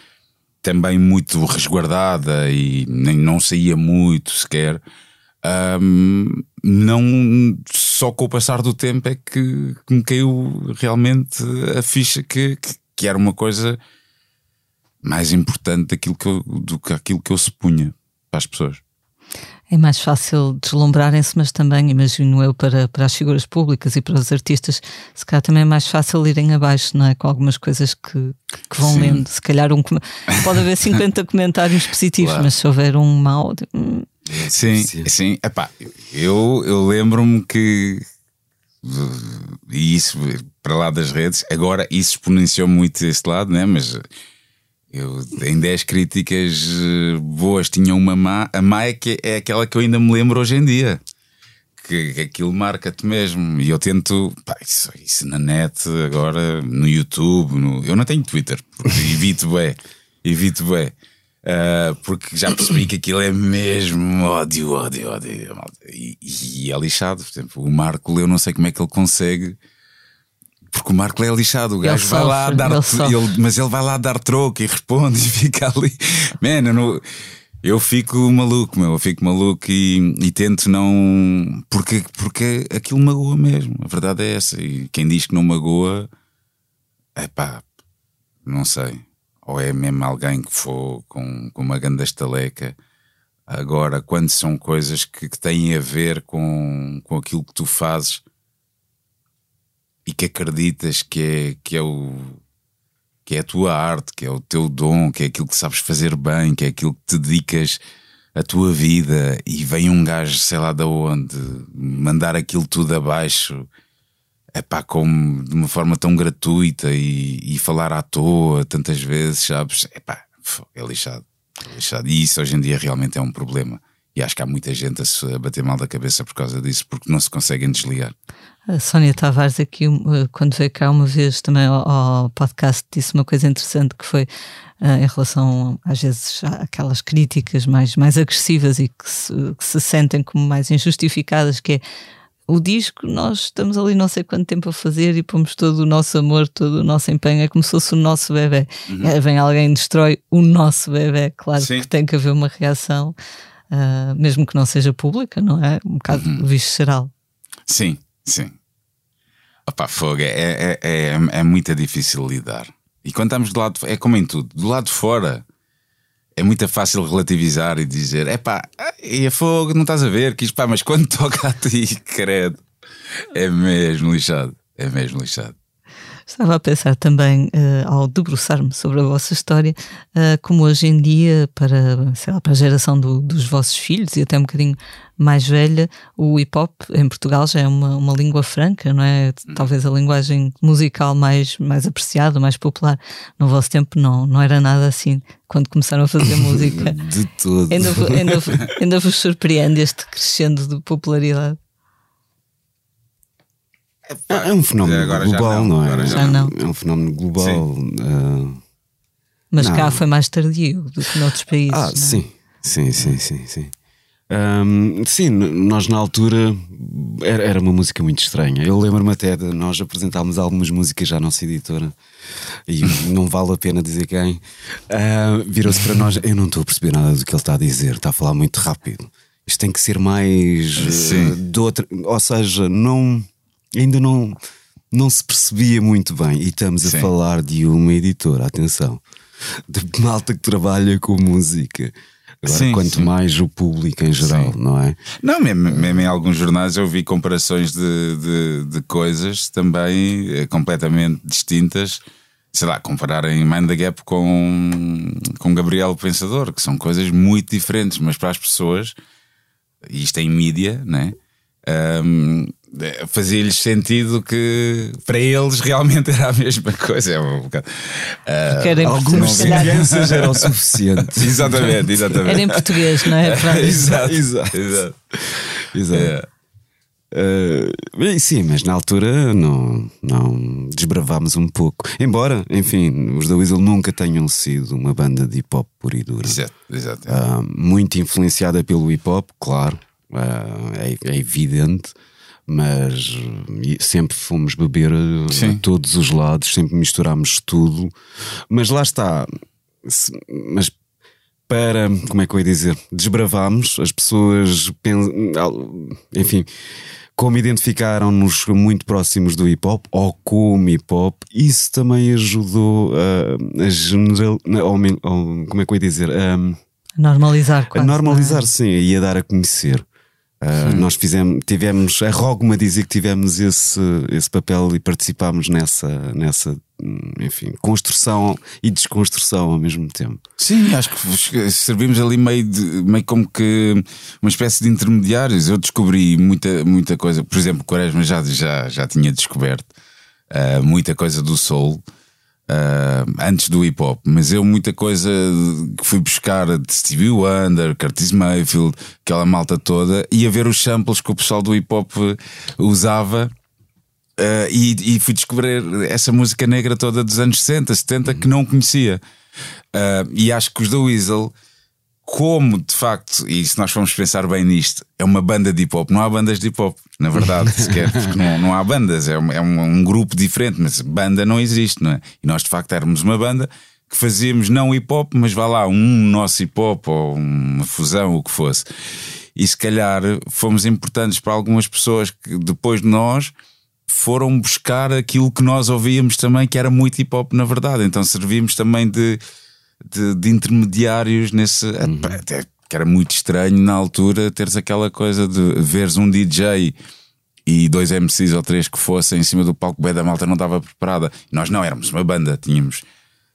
também muito resguardada e nem não saía muito sequer, hum, não só com o passar do tempo é que, que me caiu realmente a ficha que, que, que era uma coisa mais importante daquilo que eu, do que aquilo que eu supunha para as pessoas. É mais fácil deslumbrarem-se, mas também, imagino eu, para, para as figuras públicas e para os artistas, se calhar também é mais fácil irem abaixo, não é? Com algumas coisas que, que vão Sim. lendo. Se calhar um, pode haver 50 comentários positivos, Claro. mas se houver um mau. Sim, Sim. sim. Epá, eu, eu lembro-me que e isso para lá das redes, agora isso exponenciou muito esse lado, né? Mas eu em 10 críticas eh, boas tinha uma má, a má é, que é aquela que eu ainda me lembro hoje em dia. Que, que aquilo marca-te mesmo. E eu tento, pá, isso, isso na net, agora no YouTube, no- eu não tenho Twitter, porque evito bem, evito bem. Ah, porque já percebi que aquilo é mesmo ódio, ódio, ódio. E, e é lixado. Por exemplo, o Marco, eu não sei como é que ele consegue. Porque o Marco é lixado, o Ele gajo vai lá sofre, dar, ele ele- mas ele vai lá dar troco e responde e fica ali. Man, eu, não- eu fico maluco, meu, eu fico maluco e, e tento não. Porque, porque aquilo magoa mesmo, a verdade é essa. E quem diz que não magoa é pá, não sei. Ou é mesmo alguém que for com, com uma grande estaleca. Agora, quando são coisas que, que têm a ver com, com aquilo que tu fazes e que acreditas que é, que é o que é a tua arte, que é o teu dom, que é aquilo que sabes fazer bem, que é aquilo que te dedicas a tua vida e vem um gajo, sei lá de onde, mandar aquilo tudo abaixo, é pá, como de uma forma tão gratuita e, e falar à toa tantas vezes, sabes? É pá, é lixado, é lixado. E isso hoje em dia realmente é um problema. E acho que há muita gente a, se, bater mal da cabeça por causa disso, porque não se conseguem desligar. A Sónia Tavares, aqui, quando veio cá uma vez também ao, podcast, disse uma coisa interessante que foi uh, em relação, às vezes, àquelas críticas mais, mais agressivas e que se, que se sentem como mais injustificadas, que é o disco, nós estamos ali não sei quanto tempo a fazer e pomos todo o nosso amor, todo o nosso empenho, é como se fosse o nosso bebê. Uhum. É, vem alguém e destrói o nosso bebê, claro Sim. que tem que haver uma reação, uh, mesmo que não seja pública, não é? Um bocado uhum. visceral. Sim, sim. Opa, fogo, é, é, é, é muito difícil lidar. E quando estamos do lado, é como em tudo, do lado de fora é muito fácil relativizar e dizer: é pá, e a fogo, não estás a ver? Que isto, pá, mas quando toca a ti, credo, é mesmo lixado, é mesmo lixado. Estava a pensar também, uh, ao debruçar-me sobre a vossa história, uh, como hoje em dia, para, sei lá, para a geração do, dos vossos filhos e até um bocadinho mais velha, o hip hop em Portugal já é uma, uma língua franca, não é? Talvez a linguagem musical mais, mais apreciada, mais popular. No vosso tempo não, não era nada assim. Quando começaram a fazer música, de tudo. Ainda, ainda, ainda vos surpreende este crescendo de popularidade. É, é um fenómeno agora global, não, não, é? Já não. É um fenómeno global. Uh, Mas não. cá foi mais tardio do que noutros países. Ah, é? sim, sim, sim, sim, sim. Um, sim, nós na altura era, era uma música muito estranha. Eu lembro-me até de nós apresentarmos algumas músicas já à nossa editora e não vale a pena dizer quem. Uh, Virou-se para nós: Eu não estou a perceber nada do que ele está a dizer, está a falar muito rápido. Isto tem que ser mais uh, de outra. Ou seja, não ainda não, não se percebia muito bem. E estamos Sim. a falar de uma editora, atenção, de malta que trabalha com música. Agora, sim, quanto sim. mais o público em geral, sim. não é? Não, mesmo, mesmo, em alguns jornais eu vi comparações de, de, de, coisas também eh, completamente distintas. Sei lá, compararem Mind the Gap com, com Gabriel Pensador, que são coisas muito diferentes, mas para as pessoas, e isto é em mídia, né? Um, fazia-lhes sentido que para eles realmente era a mesma coisa. É um bocado, uh, algumas semelhanças eram suficientes. exatamente, exatamente. Era em português, não é? exato, exato. exato. exato. É. Uh, sim, mas na altura não, não desbravámos um pouco. Embora, enfim, os da Weasel nunca tenham sido uma banda de hip hop pura e dura. Exato, exato. Uh, muito influenciada pelo hip hop, claro, uh, é, é evidente mas sempre fomos beber Sim. a todos os lados, sempre misturámos tudo, mas lá está. Mas para, como é que eu ia dizer, desbravámos, as pessoas, enfim, como identificaram-nos muito próximos do hip hop ou como hip hop, isso também ajudou a, a general, como é que eu ia dizer, a, normalizar, quase, a normalizar, é? sim, e a dar a conhecer. Uh, nós fizemos, tivemos, a Rogma dizia que tivemos esse, esse papel e participámos nessa, nessa, enfim, construção e desconstrução ao mesmo tempo. Sim, acho que servimos ali meio, de, meio como que uma espécie de intermediários. Eu descobri muita, muita coisa, por exemplo, Quaresma já, já, já tinha descoberto uh, muita coisa do soul uh, antes do hip hop, mas eu muita coisa que fui buscar de Stevie Wonder, Curtis Mayfield, aquela malta toda, ia ver os samples que o pessoal do hip hop usava. Uh, e, e, fui descobrir essa música negra toda dos anos 60, 70 que não conhecia. Uh, e acho que os da Weasel como de facto, e se nós formos pensar bem nisto, é uma banda de hip hop, não há bandas de hip hop, na verdade, sequer, porque não, não há bandas, é, um, é um, um, grupo diferente, mas banda não existe, não é? E nós de facto éramos uma banda que fazíamos não hip hop, mas vá lá, um nosso hip hop ou uma fusão, o que fosse. E se calhar fomos importantes para algumas pessoas que depois de nós foram buscar aquilo que nós ouvíamos também, que era muito hip hop na verdade. Então servimos também de, de, de intermediários nesse. Até que era muito estranho na altura teres aquela coisa de veres um DJ e dois MCs ou três que fossem em cima do palco, bem da malta não estava preparada. Nós não éramos uma banda, tínhamos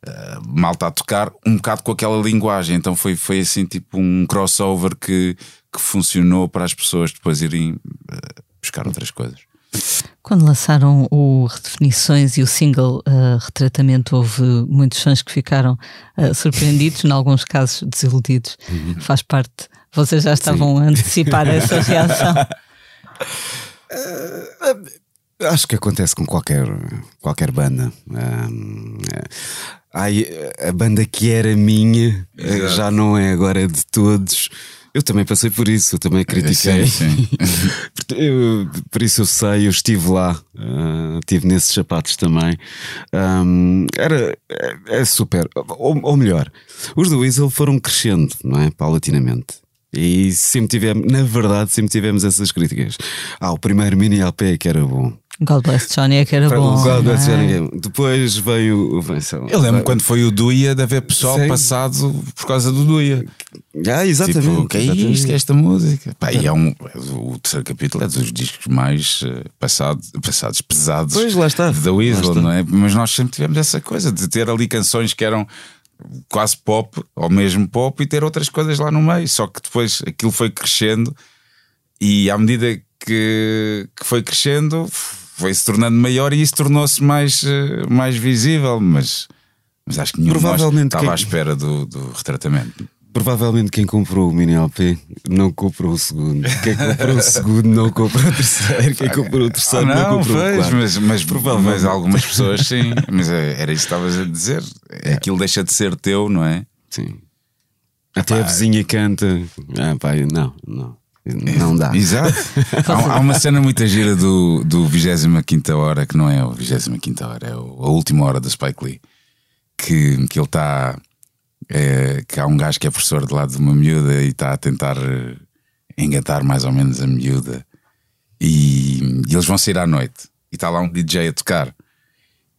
uh, malta a tocar um bocado com aquela linguagem. Então foi, foi assim tipo um crossover que, que funcionou para as pessoas depois irem uh, buscar outras coisas. Quando lançaram o Redefinições e o single uh, Retratamento, houve muitos fãs que ficaram uh, surpreendidos, em alguns casos desiludidos. Uhum. Faz parte. Vocês já estavam Sim. a antecipar essa reação? Uh, acho que acontece com qualquer, qualquer banda. Uh, ai, a banda que era minha Exato. já não é agora de todos. Eu também passei por isso, eu também critiquei. Sim, sim. eu, por isso eu sei, eu estive lá, uh, estive nesses sapatos também. Um, era é, é super, ou, ou, melhor, os do Weasel foram crescendo, não é? Paulatinamente. E sempre tivemos, na verdade, sempre tivemos essas críticas. Ah, o primeiro mini LP que era bom. God Bless Johnny é que era bom. God Bless é? Johnny. Depois veio o. Eu lembro quando foi o Duia de haver pessoal Sim. passado por causa do Duia. Ah, exatamente. Tipo, que é isto, que é esta música? Pá, e é um, o terceiro capítulo é dos discos mais uh, passado, passados, pesados pois, lá está. da Weasel, não é? Mas nós sempre tivemos essa coisa de ter ali canções que eram quase pop, ou mesmo pop, e ter outras coisas lá no meio. Só que depois aquilo foi crescendo e à medida que, que foi crescendo foi se tornando maior e isso tornou-se mais, eh, mais visível, mas, mas acho que nenhum Provavelmente estava quem... à espera do, do retratamento. Provavelmente quem comprou o mini LP não comprou o segundo. Quem comprou o segundo não comprou o terceiro. Quem comprou o terceiro ah, não, não comprou fez, o quarto. Mas, mas, mas algumas pessoas sim. Mas é, era isso que estavas a dizer. É. Aquilo deixa de ser teu, não é? Sim. Até a vizinha canta. Ah, pai, não, não. Não dá. Exato. há, há, uma cena muito gira do, do 25 hora, que não é o 25 hora, é a última hora da Spike Lee. Que, que ele está. É, que há um gajo que é professor de lado de uma miúda e está a tentar eh, engatar mais ou menos a miúda. E, e eles vão sair à noite. E está lá um DJ a tocar.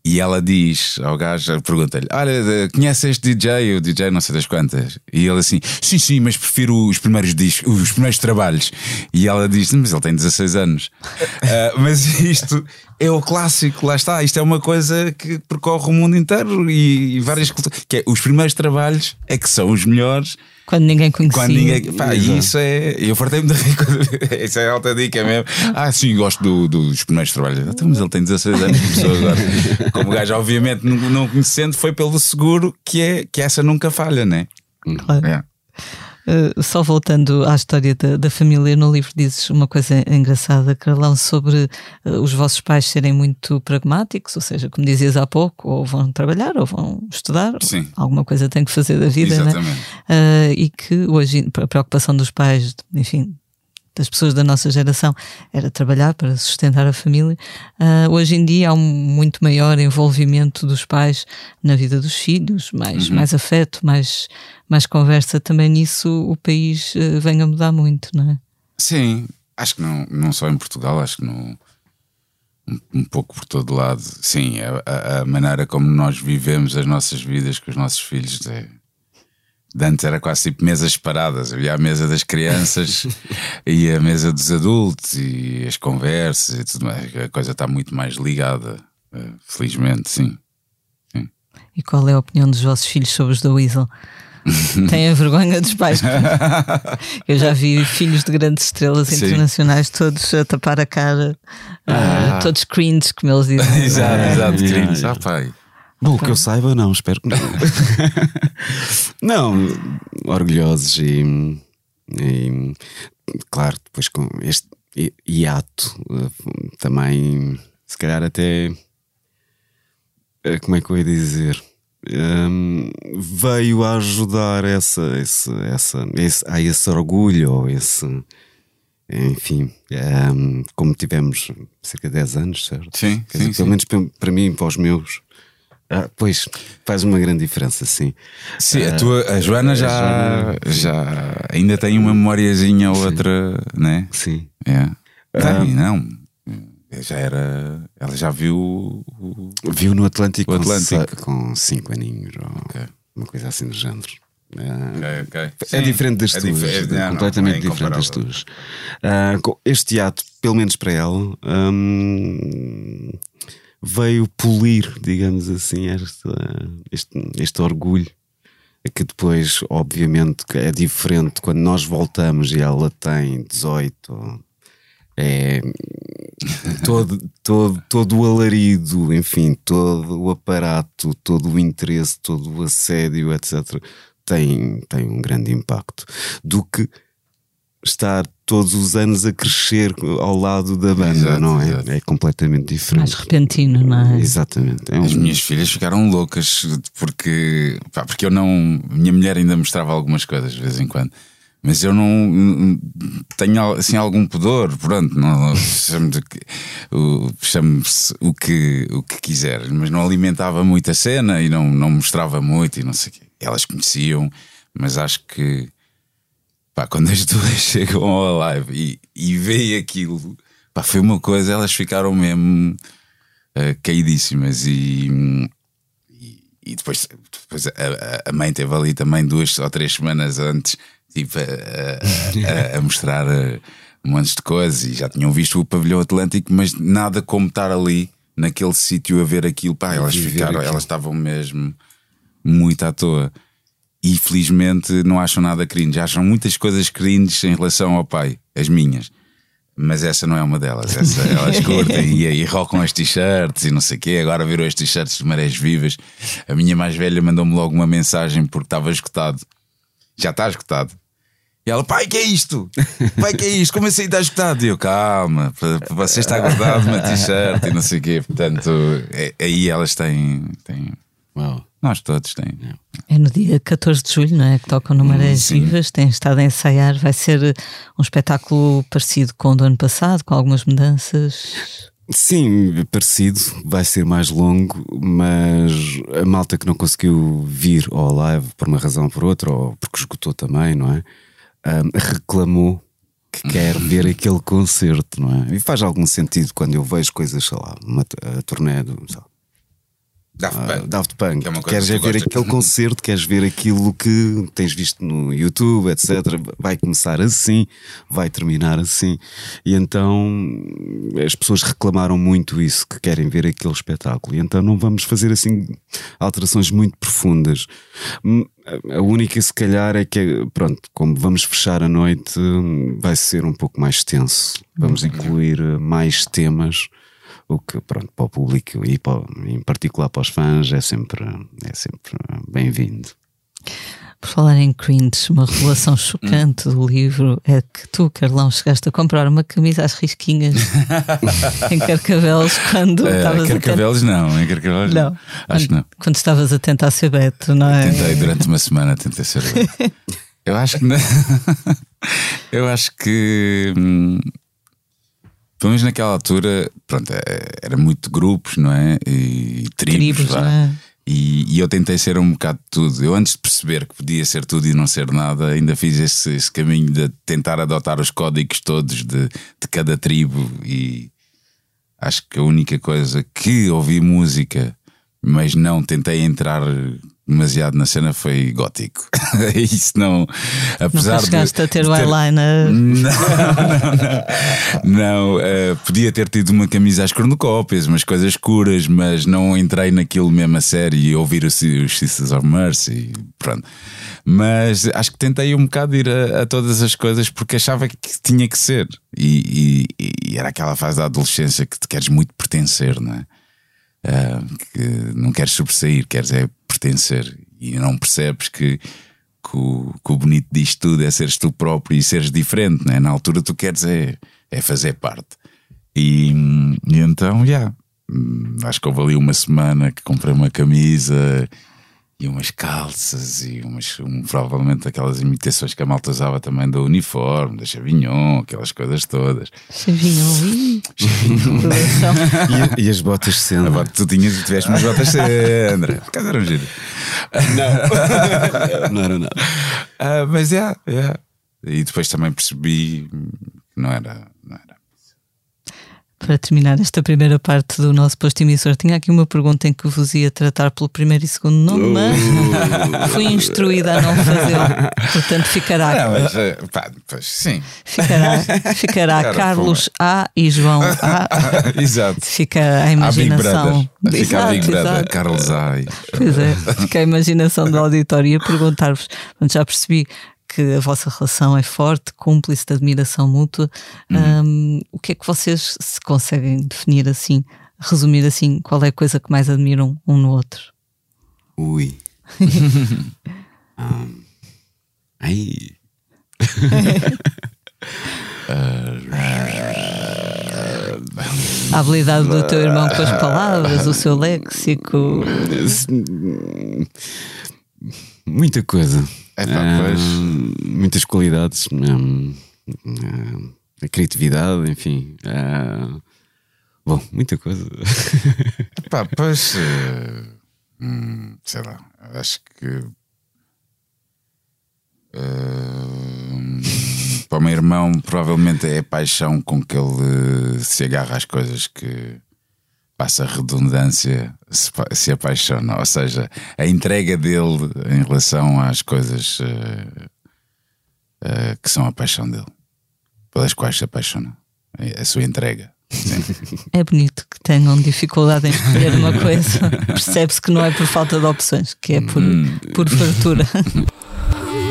E ela diz ao gajo, pergunta-lhe: Olha, conhece este DJ? O DJ não sei das quantas. E ele assim: Sim, sim, mas prefiro os primeiros discos, os primeiros trabalhos. E ela diz: Mas ele tem 16 anos. uh, mas isto é o clássico, lá está. Isto é uma coisa que percorre o mundo inteiro e, e várias culturas. Que é, os primeiros trabalhos é que são os melhores quando ninguém conhecia. Quando ninguém. Pá, isso é. Eu fartei-me de rir. Isso é alta dica mesmo. Ah, sim, gosto do, dos primeiros trabalhos. Então, mas ele tem 16 anos, começou agora. Como o gajo, obviamente, não, não conhecendo, foi pelo seguro que, é, que essa nunca falha, né? Claro. É. Uh, só voltando à história da, da, família, no livro dizes uma coisa engraçada, Carlão, sobre uh, os vossos pais serem muito pragmáticos, ou seja, como dizias há pouco, ou vão trabalhar, ou vão estudar, Sim. alguma coisa tem que fazer da vida. Né? Uh, e que hoje a preocupação dos pais, enfim, das pessoas da nossa geração era trabalhar para sustentar a família. Uh, hoje em dia há um muito maior envolvimento dos pais na vida dos filhos, mais, uhum. mais afeto, mais, mais conversa. Também nisso o país uh, vem a mudar muito, não é? Sim, acho que não, não só em Portugal, acho que no, um, pouco por todo lado. Sim, a, a, maneira como nós vivemos as nossas vidas com os nossos filhos é antes era quase tipo mesas paradas. Havia a mesa das crianças e a mesa dos adultos e as conversas e tudo mais. A coisa está muito mais ligada, eh, felizmente, sim. sim. E qual é a opinião dos vossos filhos sobre os da Weasel? Têm a vergonha dos pais. Eu já vi filhos de grandes estrelas Sim. internacionais todos a tapar a cara, eh, ah. uh, todos cringe, como eles dizem. exato, exato, cringe. Ah, pai. Bom, que eu saiba, não, espero que não. não, orgulhosos e, e, claro, depois com este hiato eh, também, se calhar até eh, como é que eu ia dizer? Um, veio a ajudar essa, esse, essa, esse, a esse orgulho, ou esse, enfim, um, como tivemos cerca de 10 anos, certo? Sim, sim, dizer, sim. Pelo menos para mim, para os meus, ah, pois, faz uma grande diferença, sim. Sim, a, tua, a Joana já, a Joana, já ainda tem uma memóriazinha ou outra, né? Sim. É. Tem, não. já era. Ela já viu. o- Viu no Atlântico, O com Atlântico. sa- Com, cinco aninhos, ou Ok. uma coisa assim do género. É, Ok, ok. É diferente das é tuas, dif- é- não, completamente é diferente das tuas. Ah, com este ato, pelo menos para ela, hum, veio polir, digamos assim, este, este orgulho. Que depois, obviamente, é diferente quando nós voltamos e ela tem 18. É todo, todo, todo o alarido, enfim, todo o aparato, todo o interesse, todo o assédio, etc., tem, tem um grande impacto. Do que estar todos os anos a crescer ao lado da banda, Exato, não é? exato. É completamente diferente. Mais repentino, não é? Exatamente. É As um- minhas filhas ficaram loucas porque, pá, porque eu não. Minha mulher ainda mostrava algumas coisas de vez em quando, mas eu não tenho assim algum pudor. Pronto, não, que- o- chame-se o que, o que quiser, mas não alimentava muito a cena e não, não mostrava muito e não sei o quê. Elas conheciam, mas acho que pá, quando as duas chegam ao live e, e veem aquilo, pá, foi uma coisa, elas ficaram mesmo uh, caidíssimas e, e, e depois, depois a, a- mãe teve ali também duas ou três semanas antes tipo, a, a- a- mostrar uh, montes de coisas e já tinham visto o pavilhão Atlântico, mas nada como estar ali naquele sítio a ver aquilo, pá, elas ficaram, aquilo. elas estavam mesmo muito à toa. E felizmente não acham nada cringe, acham muitas coisas cringe em relação ao pai, as minhas. Mas essa não é uma delas. Essa, elas curtem e, e rocam as t-shirts e não sei o quê. Agora viram as t-shirts de marés vivas. A minha mais velha mandou-me logo uma mensagem porque estava esgotado. Já está esgotado. E ela, pai, que é isto? Pai, que é isto? Como assim está esgotado? E eu, calma, você está guardado uma t-shirt e não sei o quê. Portanto, é- aí elas têm, têm. Uau. Nós todos têm. É no dia 14 de julho, não é? Que tocam no Marés sim. Vivas, têm estado a ensaiar. Vai ser um espetáculo parecido com o do ano passado, com algumas mudanças. Sim, parecido, vai ser mais longo, mas a malta que não conseguiu vir ao live por uma razão ou por outra, ou porque esgotou também, não é? Ahm, reclamou que quer ver aquele concerto, não é? E faz algum sentido quando eu vejo coisas, sei lá, uma a turnê do sei lá, Daft ah, Punk. Daft Punk. Que é uma coisa queres que ver aquele concerto, queres ver aquilo que tens visto no YouTube, etc. Vai começar assim, vai terminar assim. E então as pessoas reclamaram muito isso, que querem ver aquele espetáculo. E então não vamos fazer assim alterações muito profundas. Hum, A única, se calhar, é que, pronto, como vamos fechar a noite, vai ser um pouco mais tenso. Vamos incluir eh, mais temas o que pronto para o público e para, em particular para os fãs é sempre é sempre bem-vindo Por falar em cringe, uma revelação chocante do livro é que tu, Carlão, chegaste a comprar uma camisa às risquinhas em Carcavelos quando Eh, estavas Carcavelos não, em Carcavelos não. Acho que não. quando, quando estavas a tentar ser Beto, não é? Tentei durante uma semana, tentei ser. Eu acho que não. Eu acho que. hum, Pelo menos naquela altura, pronto, eh, era muito grupos, não é? E tribos, Tribos, é? E, e eu tentei ser um bocado de tudo. Eu, antes de perceber que podia ser tudo e não ser nada, ainda fiz esse, esse caminho de tentar adotar os códigos todos de, de cada tribo. E acho que a única coisa que ouvi música, mas não tentei entrar demasiado na cena foi gótico. Isso não. Apesar Nunca chegaste de, a ter o eyeliner. não, não, não. Não, eh, podia ter tido uma camisa às cornucópias, umas coisas escuras, mas não entrei naquilo mesmo a sério e ouvir os, os Sisters of Mercy. Pronto. Mas acho que tentei um bocado ir a, a todas as coisas porque achava que tinha que ser. E, e- e era aquela fase da adolescência que te queres muito pertencer, não é? Ah, que não queres sobressair, queres é pertencer e não percebes que, que, o, que o bonito disto tudo é seres tu próprio e seres diferente, né? na altura tu queres é, é fazer parte. E, e então, já, hum, acho que houve ali uma semana que comprei uma camisa e umas calças e umas, um, provavelmente aquelas imitações que a malta usava também do uniforme, da Chavignon, aquelas coisas todas. Ih, revelação. e, e as botas de cena Agora tu tinhas e tiveste umas botas André. Por acaso eram giro. não era nada Ah, mas é, é. E depois também percebi que não era. Não era. Para terminar esta primeira parte do nosso posto emissor, tinha aqui uma pergunta em que vos ia tratar pelo primeiro e segundo nome, mas fui instruída a não fazê-lo. Portanto, ficará. Não, mas, eh, pá, pois, sim. Ficará, ficará Cara, Carlos A e João A. Exato. Fica a Big imaginação. Brother. Fica a Big Brother. Carlos Ai. Pois é, fica a imaginação do auditório e a perguntar-vos. Já percebi que a vossa relação é forte, cúmplice de admiração mútua. Hum, o que é que vocês se conseguem definir assim, resumir assim, qual é a coisa que mais admiram um no outro? Ui. Ah. Ai. A habilidade do teu irmão com as palavras, o seu léxico. Muita coisa. Epá, Ah, pois. muitas qualidades. hum, ah, a criatividade, enfim. bom, muita coisa. Pá, pois. eh, hum, sei lá, acho que. eh, para o meu irmão, provavelmente é a paixão com que ele se agarra às coisas que passa a redundância, se, se apaixona. Ou seja, a entrega dele em relação às coisas eh, eh, que são a paixão dele, pelas quais se apaixona. A sua entrega. É bonito que tenham dificuldade em escolher uma coisa. Percebe-se que não é por falta de opções, que é por, por fartura.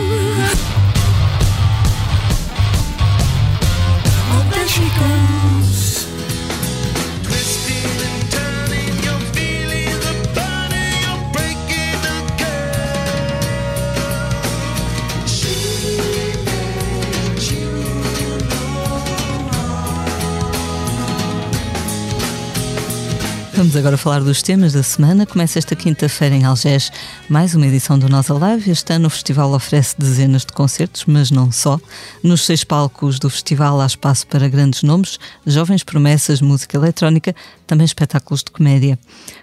Vamos agora falar dos temas da semana. Começa esta quinta-feira em Algés mais uma edição do Nós Alive. Este ano o festival oferece dezenas de concertos, mas não só. Nos seis palcos do festival há espaço para grandes nomes, jovens promessas, música eletrónica, também espetáculos de comédia.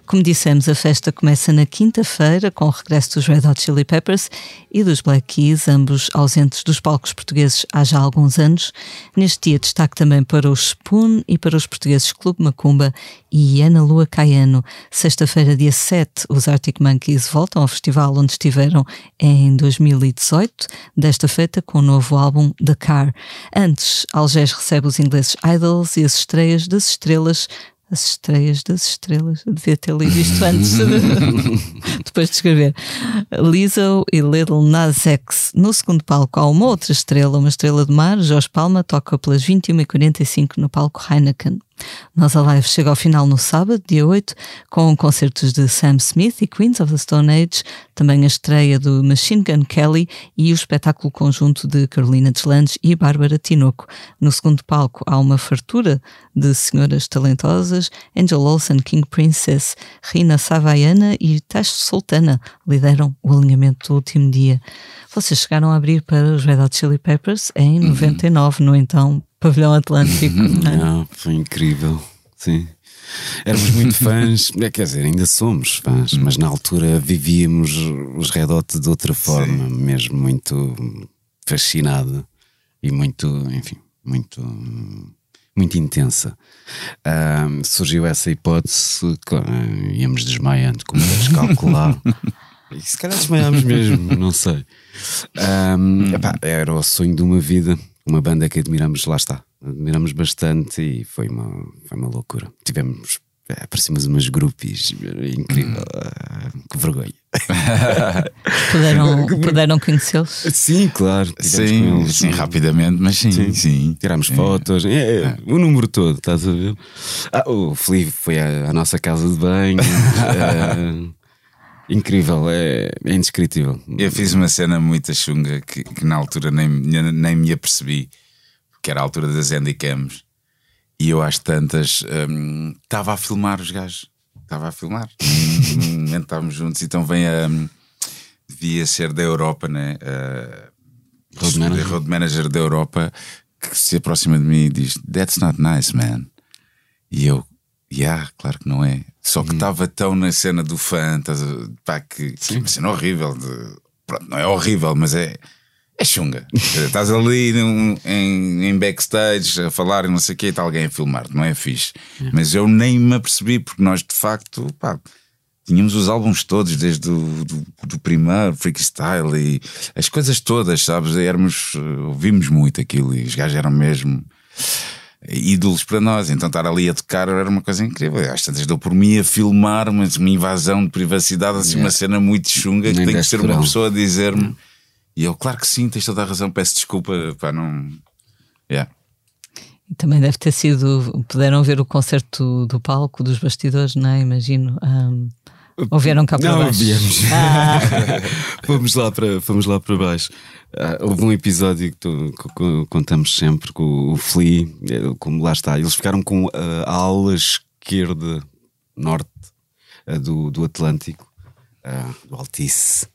Como dissemos, a festa começa na quinta-feira com o regresso dos Red Hot Chili Peppers e dos Black Keys, ambos ausentes dos palcos portugueses há já alguns anos. Neste dia destaque também para os Spoon e para os portugueses Clube Macumba e Ana Lua Caiano. Sexta-feira, dia 7, os Arctic Monkeys voltam ao festival onde estiveram em 2018, desta feita com o novo álbum The Car. Antes, Algés recebe os ingleses Idols e as estreias das estrelas as estreias das estrelas. Eu devia ter lido isto antes, depois de escrever. Lizzo e Little Nas X. No segundo palco há uma outra estrela, uma estrela de mar. Jorge Palma toca pelas 21h45 no palco Heineken. Nossa live chega ao final no sábado, dia 8, com concertos de Sam Smith e Queens of the Stone Age, também a estreia do Machine Gun Kelly e o espetáculo conjunto de Carolina Deslandes e Bárbara Tinoco. No segundo palco há uma fartura de senhoras talentosas, Angel Olsen, King Princess, Rina Savaiana e Tash Sultana lideram o alinhamento do último dia. Vocês chegaram a abrir para os Red Hot Chili Peppers em 99, no então Pavilhão Atlântico. não é? Não, foi incrível. Sim. Éramos muito fãs, é, quer dizer, ainda somos fãs, mas na altura vivíamos os Red Hot de outra forma, mesmo muito fascinada e muito, enfim, muito, muito intensa. Ahm, surgiu essa hipótese, claro, íamos desmaiando, como deves calcular. E se calhar desmaiámos mesmo, não sei. Ahm, epá, era o sonho de uma vida, uma banda que admiramos, lá está, admiramos bastante e foi uma, foi uma loucura. Tivemos, é, parecíamos umas groupies, incrível, ah, que vergonha. Puderam, puderam conhecê-los? Sim, claro, Sim, sim, rapidamente, mas sim, sim. Tirámos fotos, é, é, o número todo, estás a ver? Ah, o Felipe foi à, à nossa casa de banho. incrível, é, é indescritível. Eu fiz uma cena muito chunga que, que na altura nem, nem me apercebi, que era a altura das handicams, e eu às tantas hum, estava a filmar os gajos, estava a filmar. Num- momento estávamos juntos, então vem a. hum, devia ser da Europa, né? A- Road manager. road manager da Europa que se aproxima de mim e diz: That's not nice, man. E eu, yeah, claro que não é. Só que estava tão na cena do fã, a- pá, que, que é uma cena horrível. De, pronto, não é horrível, mas é, É chunga. Estás ali num- em, em backstage a falar e não sei o que, e está alguém a filmar, não é fixe. Mas eu nem me apercebi, porque nós de facto, pá, tínhamos os álbuns todos, desde o do, do primeiro, freestyle e as coisas todas, sabes? Éramos, eh, ouvimos muito aquilo e os gajos eram mesmo ídolos para nós. Então estar ali a tocar era uma coisa incrível. Às tantas deu por mim a filmar, mas uma invasão de privacidade, assim, uma cena muito chunga que Nem tem que ser uma pessoa a dizer-me. E eu, claro que sim, tens toda a razão, peço desculpa, pá, não. Yeah. E também deve ter sido. Puderam ver o concerto do palco, dos bastidores, não é? Imagino. Ahm, ou vieram cá para Não, baixo? viemos. Ah, fomos, lá para, fomos lá para baixo. Ah, houve um episódio que, tu- que- que contamos sempre com o Flea, eh, como lá está. Eles ficaram com a ala esquerda norte ah, do, do Atlântico, ah, do Altice,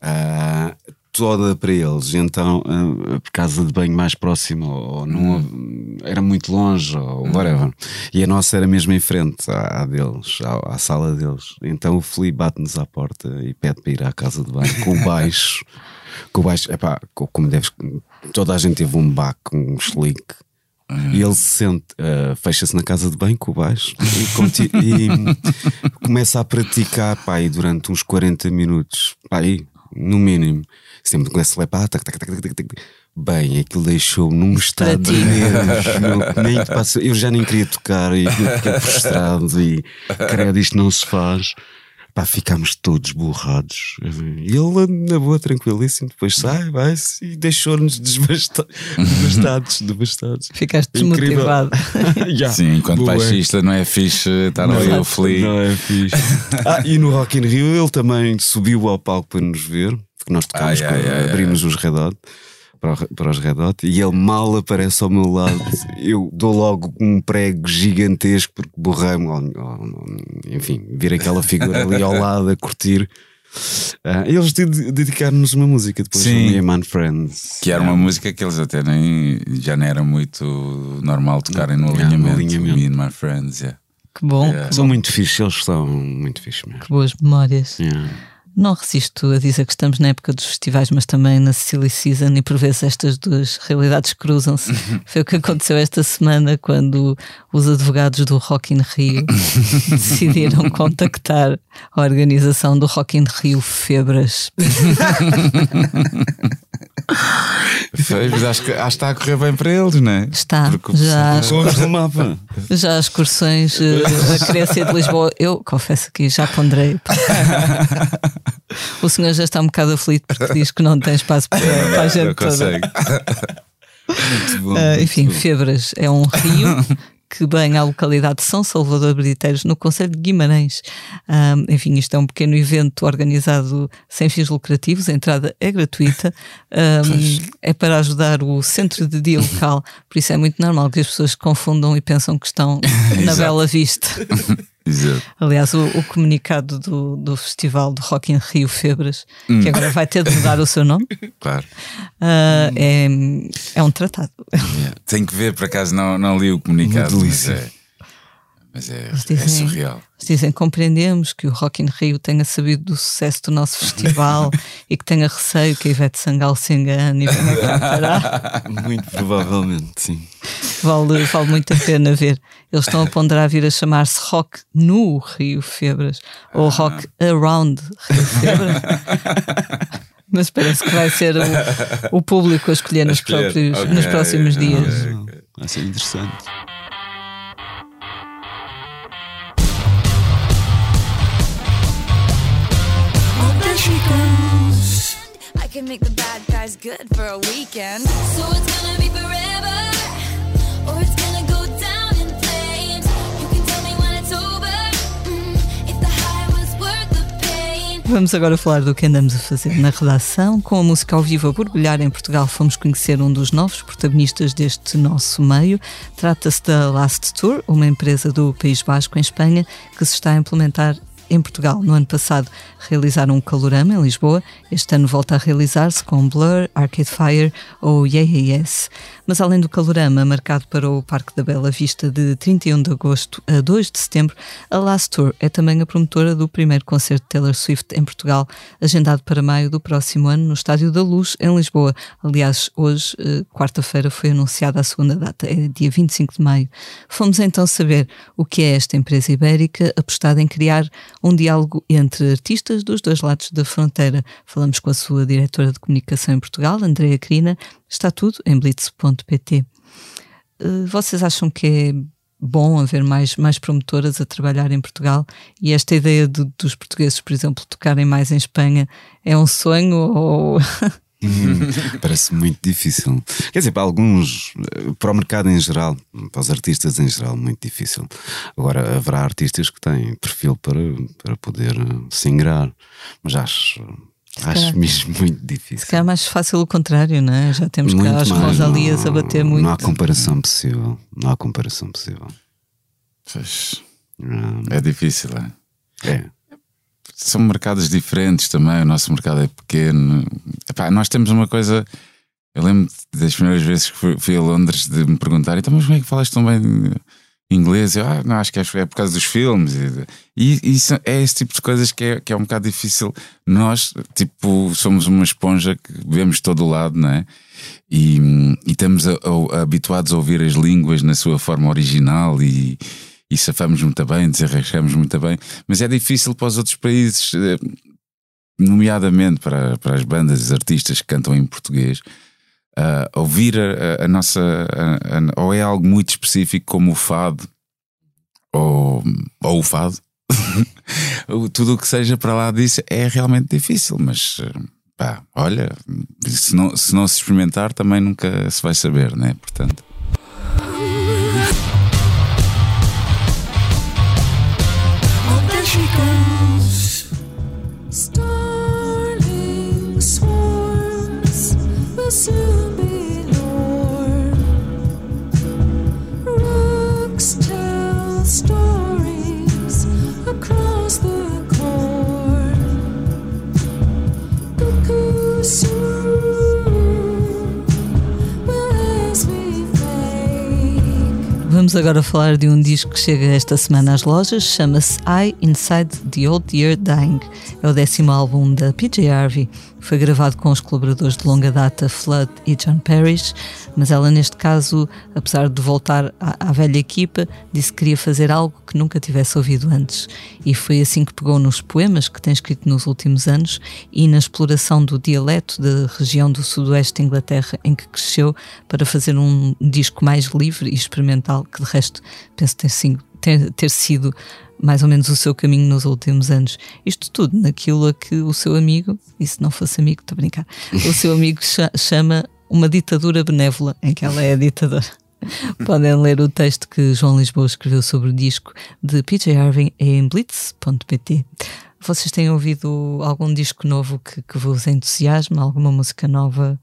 ah, toda para eles. Então, ah, a casa de banho mais próxima, ou não houve- era muito longe, ou whatever. E a nossa era mesmo em frente à, à deles, à, à sala deles. Então o Flea bate-nos à porta e pede para ir à casa de banho com o baixo. com o baixo, epá, co- como deves. Toda a gente teve um back, um slick. E ele se sente, ah, fecha-se na casa de banho com o baixo e, e começa a praticar pá, durante uns 40 minutos, pá, aí, no mínimo, sempre começa a lepar, tac, tac, tac, tac, tac, tac. bem, aquilo deixou-me num estado de nervos, eu já nem queria tocar e eu fiquei frustrado e credo, isto não se faz. Pá, ficámos todos borrados. E ele, na boa, tranquilíssimo, depois sai, vai-se e deixou-nos desbasta- devastados, devastados. ficaste desmotivado. Já. Sim, enquanto Boa. baixista não é fixe estar ali o Flea. Não é fixe. ah, e no Rock in Rio ele também subiu ao palco para nos ver, porque nós tocámos, Ai, ai, com- ai, ai, abrimos os Red Hot. Para, para os Red Hot e ele mal aparece ao meu lado eu dou logo um prego gigantesco porque borrei-me enfim, vir aquela figura ali ao lado a curtir Ah, eles de- dedicaram-nos uma música depois Sim. Me and Man Friends Que era uma música que eles até nem já não era muito normal tocarem no alinhamento. alinhamento. Me and my friends, yeah. Que bom, Yeah. são muito fixes, eles são muito fixes mesmo que boas memórias. Yeah. Não resisto a dizer que estamos na época dos festivais, mas também na Silly Season e por vezes estas duas realidades cruzam-se. Foi o que aconteceu esta semana quando os advogados do Rock in Rio decidiram contactar a organização do Rock in Rio Febras. Foi, mas acho que, acho que está a correr bem para eles, não é? Está, Porque já, mapa já as excursões eh, a querer ser de Lisboa. Eu confesso que já ponderei. O senhor já está um bocado aflito porque diz que não tem espaço para, para a Não gente toda. consegue. Muito bom, Ah, muito enfim, bom. Febras é um rio que banha a localidade de São Salvador Briteiros, no Conselho de Guimarães. Ah, enfim, isto é um pequeno evento organizado sem fins lucrativos, a entrada é gratuita, Ah, é para ajudar o centro de dia local, por isso é muito normal que as pessoas confundam e pensam que estão na. Bela Vista. Exato. Aliás, o, o comunicado do, do Festival do Rock in Rio Febras, Hum. que agora vai ter de mudar o seu nome, Claro. ah, é, é um tratado. Yeah. Tenho que ver, por acaso não, não li o comunicado. Mas é, mas é, é surreal. Dizem compreendemos que o Rock in Rio tenha sabido do sucesso do nosso festival e que tenha receio que a Ivete Sangal se engane e venha. Muito provavelmente, sim. Vale, vale muito a pena ver. Eles estão a ponderar vir a chamar-se Rock no Rio Febras ou Rock Around Rio Febras. Mas parece que vai ser o, o público a escolher, nos, escolher. próprios, Ok, nos próximos dias. Vai ser interessante. I can make the bad guys good for a weekend. So it's gonna be forever, or it's gonna go down in flames. You can tell me when it's over, mm, if the high was worth the pain. Vamos agora falar do que andamos a fazer na redação. Com a música ao vivo a borbulhar em Portugal, fomos conhecer um dos novos protagonistas deste nosso meio. Trata-se da Last Tour, uma empresa do País Basco, em Espanha, que se está a implementar em Portugal. No ano passado realizaram um calorama em Lisboa, este ano volta a realizar-se com Blur, Arcade Fire ou Yeah Yes. Mas além do calorama, marcado para o Parque da Bela Vista de 31 de agosto a 2 de setembro, a Last Tour é também a promotora do primeiro concerto de Taylor Swift em Portugal, agendado para maio do próximo ano no Estádio da Luz, em Lisboa. Aliás, hoje, eh, quarta-feira, foi anunciada a segunda data, é dia 25 de maio. Fomos então saber o que é esta empresa ibérica apostada em criar um diálogo entre artistas dos dois lados da fronteira. Falamos com a sua diretora de comunicação em Portugal, Andrea Crina. Está tudo em blitz.pt. Eh, Vocês acham que é bom haver mais, mais promotoras a trabalhar em Portugal e esta ideia de- dos portugueses, por exemplo, tocarem mais em Espanha é um sonho ou Hum, Parece muito difícil. Quer dizer, para alguns, eh, para o mercado em geral, para os artistas em geral, muito difícil. Agora, haverá artistas que têm perfil para, para poder eh, se ingrar, mas acho, acho mesmo muito se difícil. calhar é mais fácil o contrário, não é? Já temos cá Muito as mais, Rosalias a bater muito. Não há comparação possível. Não há comparação possível. Pois, É difícil, é? É. São mercados diferentes também, o nosso mercado é pequeno. Epá, nós temos uma coisa. Eu lembro das primeiras vezes que fui, a Londres de me perguntar, então, mas como é que falas tão bem inglês? Eu, ah, não, acho que é é por causa dos filmes. E, e isso é esse tipo de coisas que é, que é um bocado difícil. Nós, tipo, somos uma esponja que vemos todo o lado, não é? E, e estamos a- a- habituados a ouvir as línguas na sua forma original e, e safamos muito bem, desarrascamos muito bem, mas é difícil para os outros países, eh, nomeadamente para, para as bandas e artistas que cantam em português, ah, ouvir a, a- a nossa. a- ou é algo muito específico, como o fado, ou, ou o fado. Tudo o que seja para lá disso é realmente difícil, mas pá, olha, se não, se não se experimentar também nunca se vai saber, né? Portanto. Stop. Vamos agora falar de um disco que chega esta semana às lojas, chama-se I Inside the Old Year Dying. É o décimo álbum da PJ Harvey. Foi gravado com os colaboradores de longa data Flood e John Parrish, mas ela, neste caso, apesar de voltar à, à velha equipa, disse que queria fazer algo que nunca tivesse ouvido antes. E foi assim que pegou nos poemas que tem escrito nos últimos anos e na exploração do dialeto da região do sudoeste de Inglaterra em que cresceu para fazer um disco mais livre e experimental, que de resto penso ter, ter- ter sido mais ou menos o seu caminho nos últimos anos. Isto tudo naquilo a que o seu amigo, e se não fosse amigo, estou a brincar, o seu amigo cha- chama uma ditadura benévola, em que ela é a ditadora. Podem ler o texto que João Lisboa escreveu sobre o disco de PJ Harvey em blitz.pt. Vocês têm ouvido algum disco novo que, que vos entusiasma? Alguma música nova?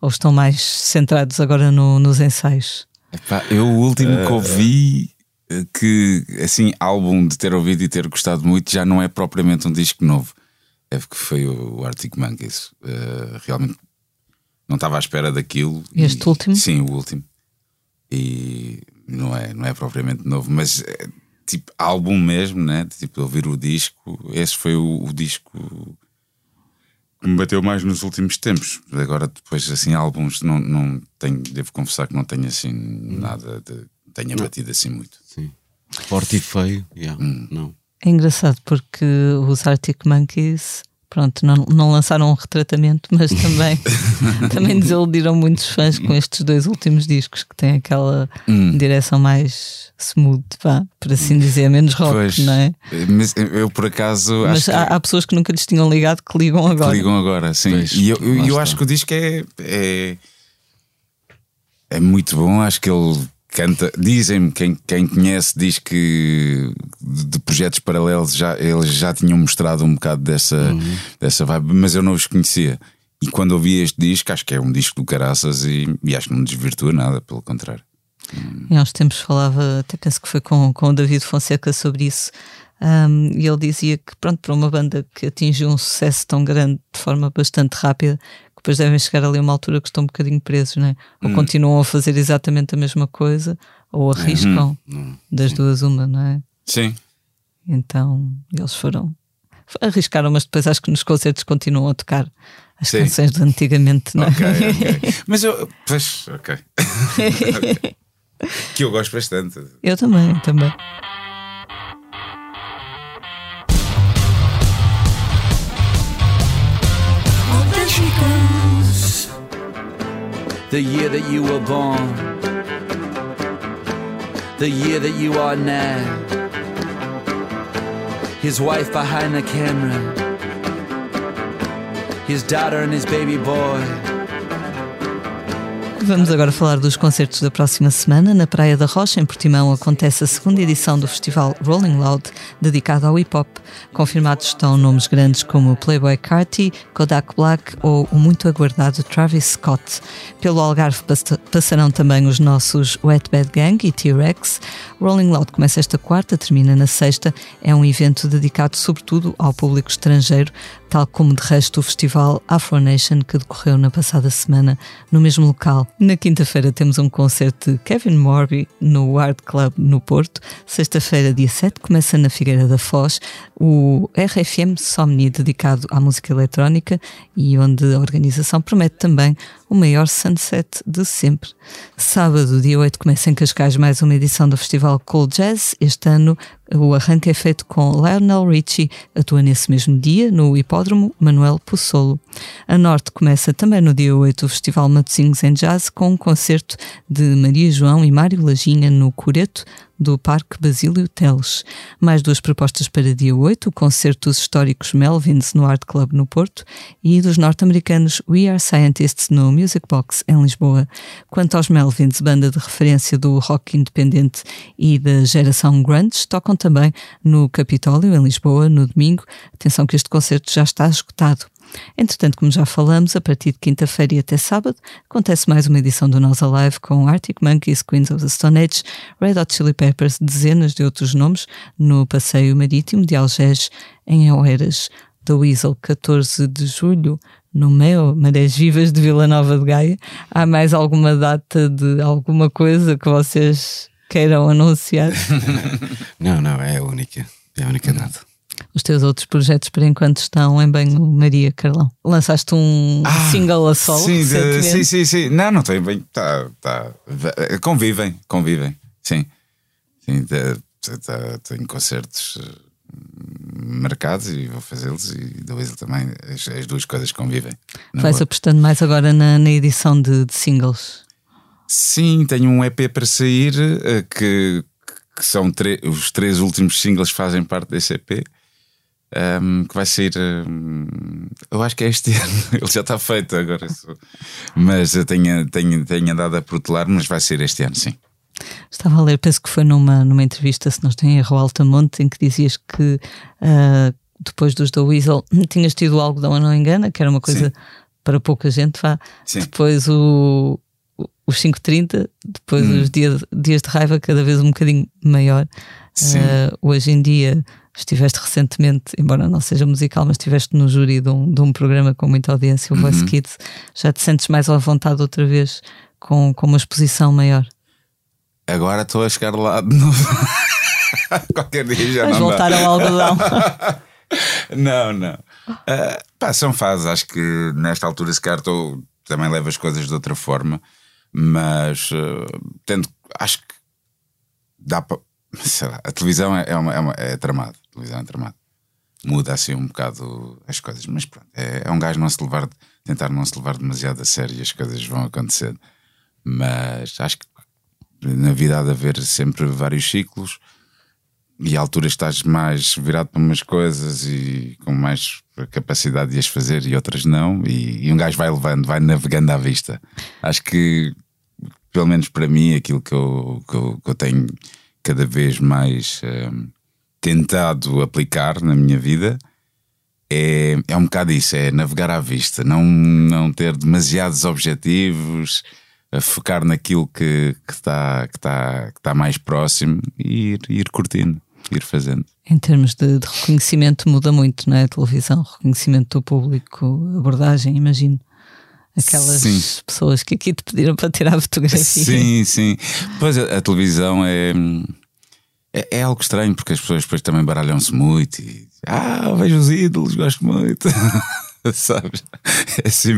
Ou estão mais centrados agora no- nos ensaios? Epá, eu o último que ouvi eh, que assim, álbum de ter ouvido e ter gostado muito, já não é propriamente um disco novo. É porque foi o Arctic Monkeys. Eh, realmente não estava à espera daquilo. Este E- último? Sim, o último. E não é, não é propriamente novo, mas é, tipo álbum mesmo, né? Tipo, ouvir o disco. Esse foi o, o disco que me bateu mais nos últimos tempos. Agora, depois, assim, álbuns, não, não tenho, devo confessar que não tenho assim nada de. tenha batido assim muito. Forte e feio, yeah, Hum. não. É engraçado porque os Arctic Monkeys, pronto, não, não lançaram um retratamento, mas também, também desiludiram muitos fãs com estes dois últimos discos que têm aquela Hum. direção mais smooth, vá, por assim dizer, menos rock, Pois, não é? Mas eu, por acaso, Mas acho que. há, há pessoas que nunca lhes tinham ligado que ligam agora. Que ligam agora, sim. Pois, e eu, eu, eu acho que o disco é, é. é muito bom. Acho que ele canta. Dizem-me, quem, quem conhece, diz que de projetos paralelos já, eles já tinham mostrado um bocado dessa, Uhum. dessa vibe, mas eu não os conhecia. E quando ouvi este disco, acho que é um disco do caraças e, e acho que não desvirtua nada, pelo contrário. E há uns tempos falava, até penso que foi com, com o David Fonseca sobre isso. Um, e ele dizia que, pronto, para uma banda que atingiu um sucesso tão grande de forma bastante rápida, depois devem chegar ali a uma altura que estão um bocadinho presos, né? ou continuam a fazer exatamente a mesma coisa, ou arriscam. Das duas, uma, não é? Sim. Então eles foram. Arriscaram, mas depois acho que nos concertos continuam a tocar as Sim. canções de antigamente, não é? Ok, ok. Mas eu. Pois, ok. Que eu gosto bastante. Eu também, também. The year that you were born. The year that you are now. His wife behind the camera. His daughter and his baby boy. Vamos agora falar dos concertos da próxima semana. Na Praia da Rocha, em Portimão, acontece a segunda edição do festival Rolling Loud, dedicado ao hip hop. Confirmados estão nomes grandes como Playboy Carti, Kodak Black ou o muito aguardado Travis Scott. Pelo Algarve pass- passarão também os nossos Wet Bad Gang e T-Rex. Rolling Loud começa esta quarta, termina na sexta. É um evento dedicado sobretudo ao público estrangeiro, tal como de resto o festival Afro Nation que decorreu na passada semana no mesmo local. Na quinta-feira temos um concerto de Kevin Morby no Art Club no Porto. Sexta-feira, dia 7, começa na Figueira da Foz o RFM Somni dedicado à música eletrónica e onde a organização promete também o maior sunset de sempre. Sábado, dia 8, começa em Cascais mais uma edição do Festival Cool Jazz. Este ano o arranque é feito com Lionel Richie, atua nesse mesmo dia no Hipódromo Manuel Possolo. A Norte começa também no dia 8 o Festival Matosinhos em Jazz com um concerto de Maria João e Mário Lajinha no Coreto do Parque Basílio Teles. Mais duas propostas para dia 8, o concerto dos históricos Melvins no Art Club no Porto e dos norte-americanos We Are Scientists no Music Box em Lisboa. Quanto aos Melvins, banda de referência do rock independente e da geração grunge, tocam também no Capitólio em Lisboa no domingo. Atenção que este concerto já está esgotado. Entretanto, como já falamos, a partir de quinta-feira e até sábado, acontece mais uma edição do Nós Alive com Arctic Monkeys, Queens of the Stone Age, Red Hot Chili Peppers, dezenas de outros nomes, no Passeio Marítimo de Algés, em Oeiras. Da Weasel, 14 de julho, no Meo, Marés Vivas de Vila Nova de Gaia. Há mais alguma data de alguma coisa que vocês queiram anunciar? Não, não, é a única. É a única data. Os teus outros projetos, por enquanto, estão em banho-maria, Carlão. Lançaste um single a solo Ah, Sim, sim, sim, sim. Não, não tem bem. Tá, tá. Convivem, convivem. Sim. Sim, de- de- tenho concertos eh, marcados e vou fazê-los e da Weasel também. As, as duas coisas convivem. Vais apostando mais agora na, na edição de, de singles. Sim, tenho um EP para sair eh, que, que são os três últimos singles fazem parte desse EP. Ehm, que vai sair, ehm, eu acho que é este ano, ele já está feito agora, mas eu tenho, tenho, tenho andado a protelar, mas vai ser este ano, sim. Estava a ler, penso que foi numa, numa entrevista, se não estou em erro, Altamonte, em que dizias que ah, depois dos da Weasel tinhas tido o algodão a não engana, que era uma coisa Sim. para pouca gente, vá. Sim. Depois o- os 530, depois Hum. os dias, dias de raiva cada vez um bocadinho maior. Ah, hoje em dia estiveste recentemente, embora não seja musical, mas estiveste no júri de um, de um programa com muita audiência, o Voice Uhum. Kids. Já te sentes mais à vontade outra vez com, com uma exposição maior? Agora estou a chegar lá de novo. Qualquer dia já Vais não voltar dá. ao algodão. Não, não. Ah, pá, são fases. Acho que nesta altura, se calhar, também levo as coisas de outra forma, mas tendo, acho que dá para. Sei lá, a televisão é, é, uma, é, uma- é tramado. A televisão é tramado. Muda assim um bocado as coisas, mas pronto, é, é um gajo não se levar, tentar não se levar demasiado a sério e as coisas vão acontecer. Mas acho que na vida há de haver sempre vários ciclos e há alturas que estás mais virado para umas coisas e com mais capacidade de as fazer e outras não, e, e um gajo vai levando, vai navegando à vista. Acho que, pelo menos para mim, aquilo que eu, que eu, que eu tenho cada vez mais hum, tentado aplicar na minha vida é, é um bocado isso: é navegar à vista, não, não ter demasiados objetivos. focar naquilo que está que tá, que tá, que tá mais próximo e ir, ir curtindo, ir fazendo. Em termos de, de reconhecimento, muda muito, não é? A televisão, reconhecimento do público, abordagem, imagino. Aquelas Sim. pessoas que aqui te pediram para tirar a fotografia. Sim, sim. Pois a, a televisão é, é, é algo estranho porque as pessoas depois também baralham-se muito e ah, vejo os ídolos, gosto muito. Sabes? É assim.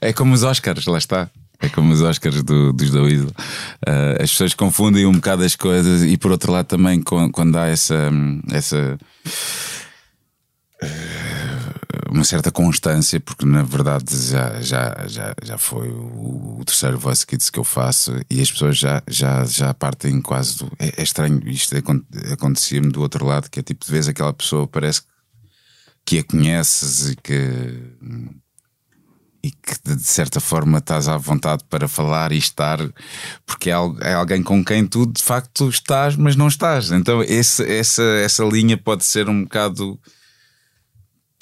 É como os Oscars, lá está. É como os Oscars do, dos da Weasel. Ah, as pessoas confundem um bocado as coisas e por outro lado também quan- quando há essa, essa uma certa constância, porque na verdade já, já, já, já foi o, o terceiro Voice Kids que eu faço e as pessoas já, já, já partem quase do. É, é estranho, isto acon- acontecia-me do outro lado, que é tipo, de vez aquela pessoa parece que a conheces e que. E que de certa forma estás à vontade para falar e estar, porque é, é alguém com quem tu de facto estás, mas não estás. Então esse, essa, essa linha pode ser um bocado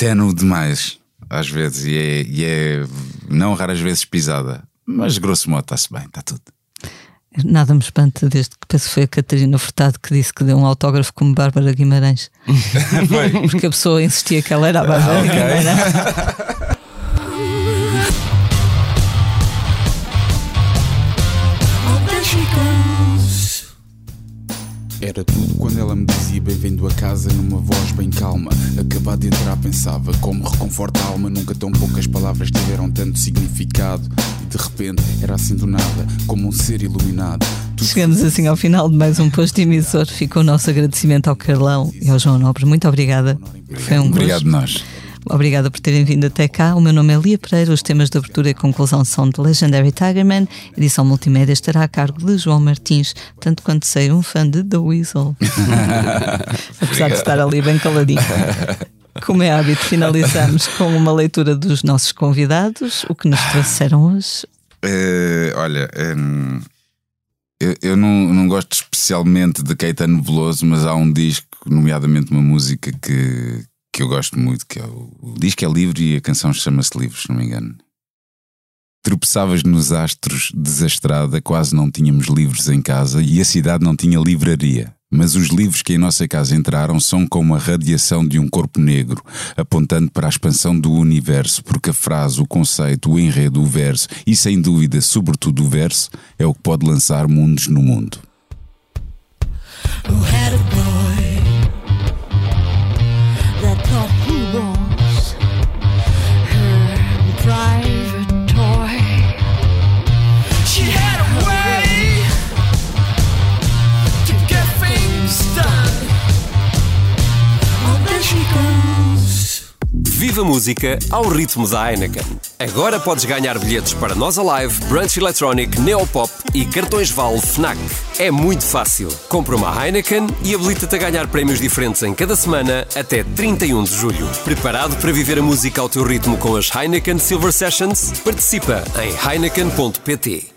tenue demais, às vezes, e é, e é não raras vezes pisada. Mas grosso modo está-se bem, está tudo. Nada me espanta, desde que penso que foi a Catarina Furtado que disse que deu um autógrafo como Bárbara Guimarães. Porque a pessoa insistia que ela era a Bárbara Guimarães. Era tudo quando ela me dizia bem-vindo a casa numa voz bem calma. Acabado de entrar pensava como reconforta a alma. Nunca tão poucas palavras tiveram tanto significado. E de repente era assim do nada, como um ser iluminado. Chegamos assim ao final de mais um posto emissor. Fica o nosso agradecimento ao Carlão e ao João Nobre. Muito obrigada. Foi um Obrigado, gosto. nós. Obrigada por terem vindo até cá. O meu nome é Lia Pereira. Os temas de abertura e conclusão são de Legendary Tigerman. A edição multimédia estará a cargo de João Martins, tanto quanto sei, um fã de The Weasel. Apesar de estar ali bem caladinho. Como é hábito, finalizamos com uma leitura dos nossos convidados, o que nos trouxeram hoje. Eh, olha, hum, eu, eu não, não gosto especialmente de Caetano Veloso, mas há um disco, nomeadamente uma música que, que eu gosto muito, que é o, o disco é livre e a canção chama-se Livros, se não me engano. Tropeçavas nos astros desastrada, quase não tínhamos livros em casa e a cidade não tinha livraria. Mas os livros que em nossa casa entraram são como a radiação de um corpo negro, apontando para a expansão do universo, porque a frase, o conceito, o enredo, o verso e, sem dúvida, sobretudo o verso, é o que pode lançar mundos no mundo. Viva música ao ritmo da Heineken. Agora podes ganhar bilhetes para Nós Alive, Brunch Electronic, Neopop e cartões Vale Fnac. É muito fácil. Compra uma Heineken e habilita-te a ganhar prémios diferentes em cada semana até 31 de julho. Preparado para viver a música ao teu ritmo com as Heineken Silver Sessions? Participa em heineken.pt.